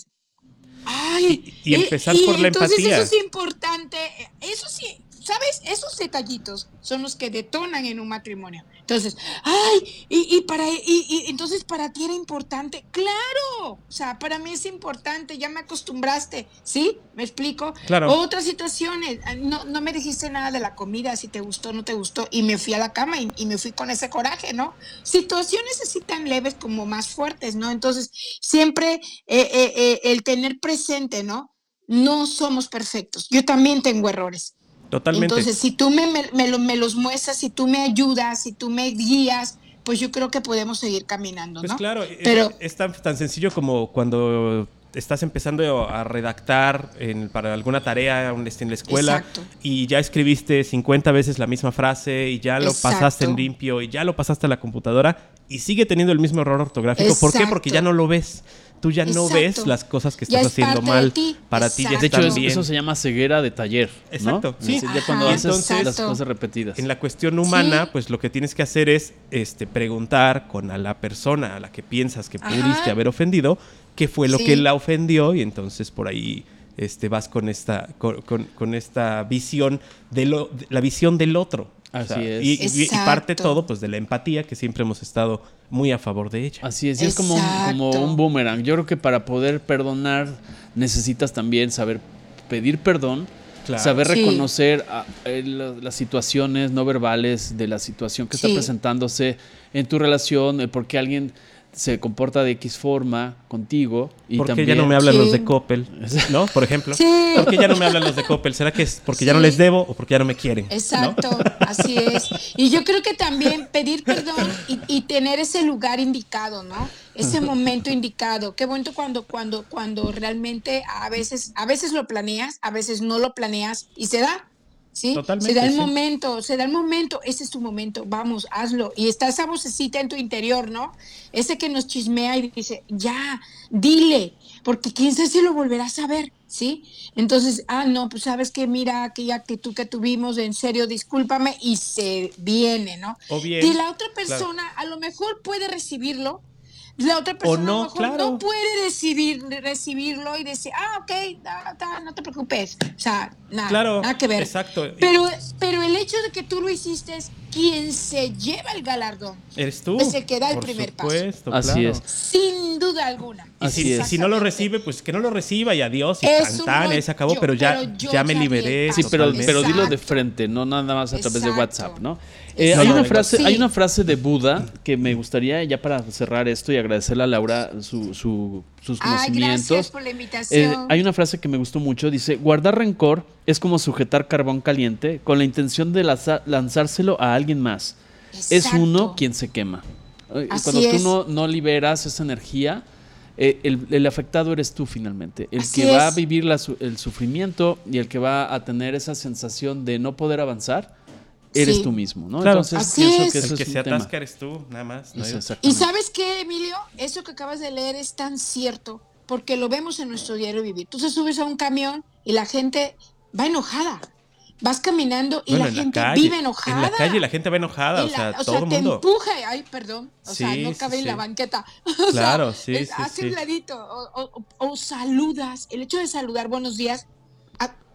Ay, y, empezar por la entonces empatía. Eso es importante. Eso sí, ¿sabes? Esos detallitos son los que detonan en un matrimonio. Entonces, ay, y, para, y, entonces para ti era importante. Claro, o sea, para mí es importante, ya me acostumbraste, ¿sí? ¿Me explico? Claro. Otras situaciones, no, no me dijiste nada de la comida, si te gustó o no te gustó, y me fui a la cama y, me fui con ese coraje, ¿no? Situaciones así tan leves como más fuertes, ¿no? Entonces, siempre eh, eh, eh, el tener presente, ¿no? No somos perfectos. Yo también tengo errores. Totalmente. Entonces, si tú me, me, los muestras, si tú me ayudas, si tú me guías, pues yo creo que podemos seguir caminando, pues ¿no? claro, Pero, es, tan, tan, sencillo como cuando estás empezando a redactar para alguna tarea en la escuela y ya escribiste 50 veces la misma frase y ya lo pasaste en limpio y ya lo pasaste a la computadora y sigue teniendo el mismo error ortográfico. ¿Por qué? Porque ya no lo ves tú ya no ves las cosas que estás haciendo mal. Para ti ya De hecho, eso se llama ceguera de taller. Exacto. Sí. Ya cuando haces las cosas repetidas. En la cuestión humana, pues lo que tienes que hacer es este, preguntar con a la persona a la que piensas que pudiste haber ofendido, qué fue lo que la ofendió, y entonces por ahí este, vas con esta, con, esta visión de lo, la visión del otro. Así es. Y, parte todo pues de la empatía que siempre hemos estado muy a favor de ella. Así es, y es como un, como un boomerang. Yo creo que para poder perdonar necesitas también saber pedir perdón, saber reconocer ah, eh, las situaciones no verbales de la situación que está presentándose en tu relación, porque alguien se comporta de X forma contigo. Y ¿Por qué ya no me hablan los de Coppel? ¿No? Por ejemplo. Sí. ¿Por qué ya no me hablan los de Coppel? ¿Será que es porque ya no les debo o porque ya no me quieren? Exacto, así es. Y yo creo que también pedir perdón y, tener ese lugar indicado, ¿no? Ese momento indicado. Qué bueno cuando, cuando, cuando realmente a veces, a veces lo planeas, a veces no lo planeas y se da. ¿Sí? se da el momento, se da el momento, ese es tu momento, vamos, hazlo. Y está esa vocecita en tu interior, ¿no? Ese que nos chismea y dice, ya, dile, porque quién sabe si lo volverás a ver, ¿sí? Entonces, ah, no, pues sabes que mira aquella actitud que tuvimos, en serio, discúlpame, y se viene, ¿no? O bien, y la otra persona a lo mejor puede recibirlo, la otra persona no, no puede recibir, recibirlo y decir, ah, ok, no, te preocupes. O sea, nada, nada que ver. Exacto. Pero, pero el hecho de que tú lo hiciste es quien se lleva el galardón. Eres tú. Es el que da el primer supuesto, paso. Así es. Sin duda alguna. Y si, no lo recibe, pues que no lo reciba y adiós y cantan, y se acabó, pero ya, ya me liberé. Sí, pero, pero dilo de frente, no nada más a través de WhatsApp, ¿no? Eh, hay, una frase, hay una frase de Buda que me gustaría, ya para cerrar esto y agradecerle a Laura su, sus conocimientos. gracias por la invitación. Eh, hay una frase que me gustó mucho, dice, guardar rencor es como sujetar carbón caliente con la intención de lanzárselo a alguien más. Es uno quien se quema. Eh, cuando tú no, no, liberas esa energía, el, afectado eres tú finalmente. El que va a vivir el sufrimiento y el que va a tener esa sensación de no poder avanzar eres tú mismo, ¿no? Entonces pienso que eso el que se atasca eres tú, nada más. y sabes qué, Emilio, eso que acabas de leer es tan cierto, porque lo vemos en nuestro diario vivir. Tú se subes a un camión y la gente va enojada. vas caminando y Bueno, la en gente calle, vive enojada. En la calle la gente va enojada, En o sea, todo el te mundo. empuja, ay, perdón, o sea, Sí, no sí, cabe en la sí. banqueta. O sea, Claro, sí, es- sí, hace sí. un ladito, o, o- o saludas, el hecho de saludar buenos días,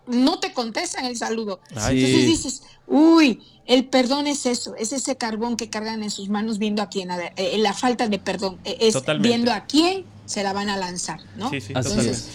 no te contestan el saludo. Ay. Entonces dices, uy, el perdón es eso, es ese carbón que cargan en sus manos viendo a quién, a ver, eh, la falta de perdón, eh, es Totalmente. viendo a quién se la van a lanzar, ¿no? Sí, sí. Entonces,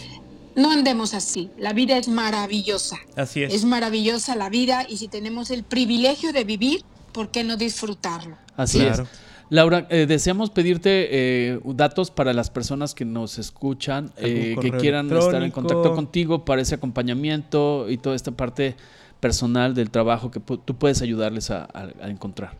no andemos así, la vida es maravillosa. Así es. Es maravillosa la vida y si tenemos el privilegio de vivir, ¿por qué no disfrutarlo? Así Claro. es. Laura, eh, deseamos pedirte eh, datos para las personas que nos escuchan, eh, que quieran estar en contacto contigo para ese acompañamiento y toda esta parte personal del trabajo que tú puedes ayudarles a, a- a encontrar.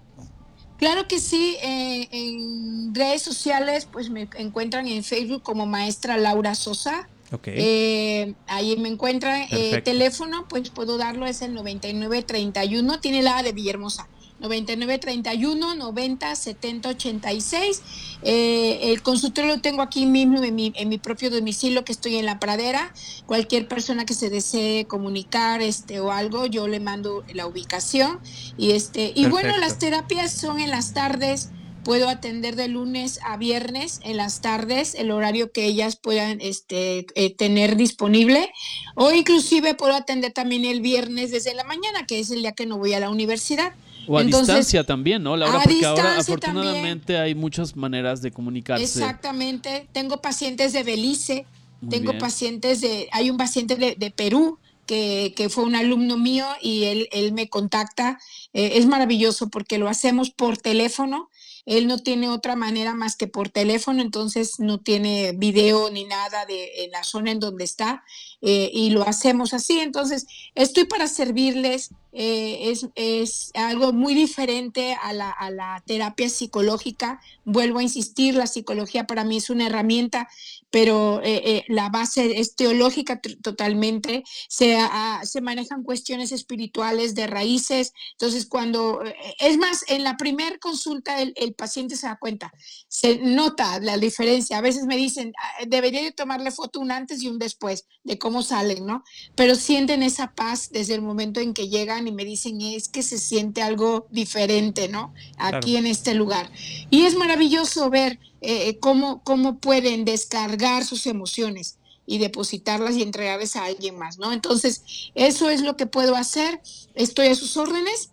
Claro que sí, eh, en redes sociales pues me encuentran en Facebook como maestra Laura Sosa. Eh, ahí me encuentran. Eh, teléfono, pues puedo darlo, es el 9931, tiene la A de Villahermosa. 9931 90 70 86. Eh, el consultorio lo tengo aquí mismo en mi, en mi propio domicilio, que estoy en la pradera. Cualquier persona que se desee comunicar este o algo, yo le mando la ubicación. Y este, y bueno, las terapias son en las tardes. Puedo atender de lunes a viernes en las tardes, el horario que ellas puedan este, eh, tener disponible. O inclusive puedo atender también el viernes desde la mañana, que es el día que no voy a la universidad. O a Entonces, distancia también, ¿no, Laura? a Porque ahora afortunadamente hay muchas maneras de comunicarse. Exactamente. Tengo pacientes de Belice, Muy tengo bien. pacientes de, hay un paciente de, de Perú que, que fue un alumno mío y él, él me contacta. Eh, es maravilloso porque lo hacemos por teléfono. Él no tiene otra manera más que por teléfono, entonces no tiene video ni nada de en la zona en donde está eh, y lo hacemos así. Entonces, estoy para servirles. eh, es, es algo muy diferente a la, a la terapia psicológica. Vuelvo a insistir, la psicología para mí es una herramienta, pero eh, eh, la base es teológica totalmente. Se, se manejan cuestiones espirituales de raíces. Entonces, cuando, eh, es más, en la primer consulta el, el paciente se da cuenta, se nota la diferencia. A veces me dicen, "Ah, debería de tomarle foto un antes y un después de cómo salen, ¿no? Pero sienten esa paz desde el momento en que llegan y me dicen, es que se siente algo diferente, ¿no? Aquí en este lugar. Y es maravilloso ver eh, cómo, cómo pueden descargar sus emociones y depositarlas y entregarles a alguien más, ¿no? Entonces, eso es lo que puedo hacer. Estoy a sus órdenes.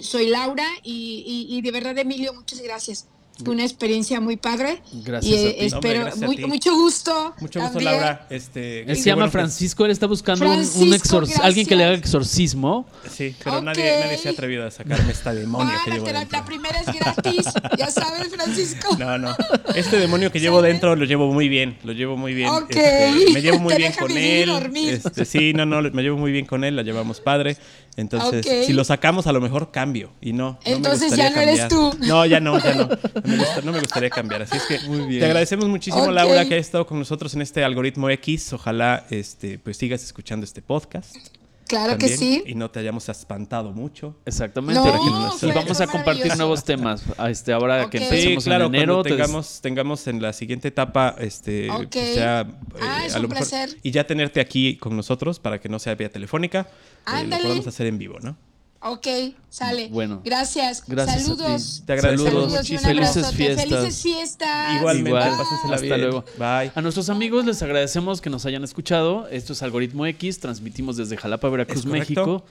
Soy Laura y de verdad, Emilio, muchas gracias. Fue una experiencia muy padre. Gracias y a eh, ti. espero, Hombre, gracias a muy- ti. mucho gusto. Mucho gusto, también. Laura. Este, Él se llama bueno Francisco, él está buscando un- un, Francisco, exorc- alguien que le haga exorcismo. Sí, pero nadie, nadie se ha atrevido a sacarme esta demonio Ah, que llevo dentro. la primera es gratis. ya sabes, Francisco. No, no. Este demonio que llevo dentro lo llevo muy bien. Lo llevo muy bien. Ok. Este, me llevo muy Te bien con él. Este, sí, no, no, me llevo muy bien con él. La llevamos padre. Entonces, si lo sacamos, a lo mejor cambio. Y no. no me Entonces gustaría ya no eres tú. No, ya no, ya no. No me, gusta- no me gustaría cambiar. Así es que Muy bien. te agradecemos muchísimo. Laura, que hayas estado con nosotros en este algoritmo X. Ojalá este, pues sigas escuchando este podcast. Claro que sí. Y no te hayamos espantado mucho. Exactamente. No, y vamos a compartir nuevos temas. a Este, ahora que empecemos Sí, claro, en enero. te des- tengamos, tengamos en la siguiente etapa, este, Ok. que sea Ah, eh, es a un lo mejor placer. y ya tenerte aquí con nosotros para que no sea vía telefónica, eh, lo podamos hacer en vivo, ¿no? Ok, sale. Bueno. Gracias. Gracias a ti. Saludos. Te agradecemos Saludos muchísimo. Felices fiestas. Felices fiestas. Igualmente, Igual. pásensela Hasta bien. luego. Bye. A nuestros amigos les agradecemos que nos hayan escuchado. Esto es Algoritmo X. Transmitimos desde Jalapa, Veracruz. México.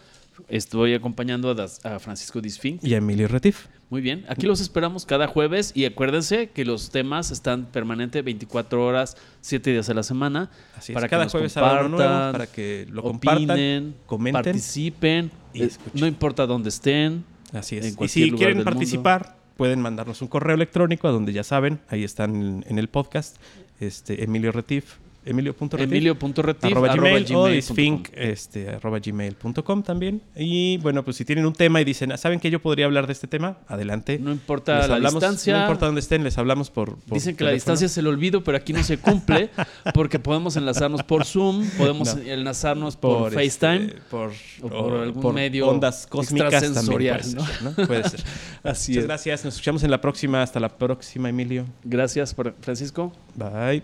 Estoy acompañando a, Das- a Francisco Disfink. Y a Emilio Retif. Muy bien. Aquí los esperamos cada jueves. Y acuérdense que los temas están permanente 24 horas, 7 días a la semana. Así es, para cada que nos jueves uno nuevo, compartan, para que lo opinen, compartan, comenten. participen. y Eh, no importa dónde estén. Así en es. Y cualquier si lugar quieren del mundo. participar, pueden mandarnos un correo electrónico a donde ya saben, ahí están en, en el podcast, este Emilio Retif, emilio.retif. Emilio.retif arroba arroba gmail o gmail.com. disfink este, arroba gmail.com también. Y bueno, pues si tienen un tema y dicen, ¿saben que yo podría hablar de este tema? Adelante. No importa Les la hablamos- distancia. No importa dónde estén, les hablamos por. por Dicen que la distancia es el olvido, pero aquí no se cumple porque podemos enlazarnos por Zoom, podemos No. enlazarnos por, este, FaceTime. por, o por algún medio ondas cósmicas también puede extrasensorial, ser, ¿no? Puede ser. Así Muchas es. gracias. Nos escuchamos en la próxima. Hasta la próxima, Emilio. Gracias, por- Francisco. Bye.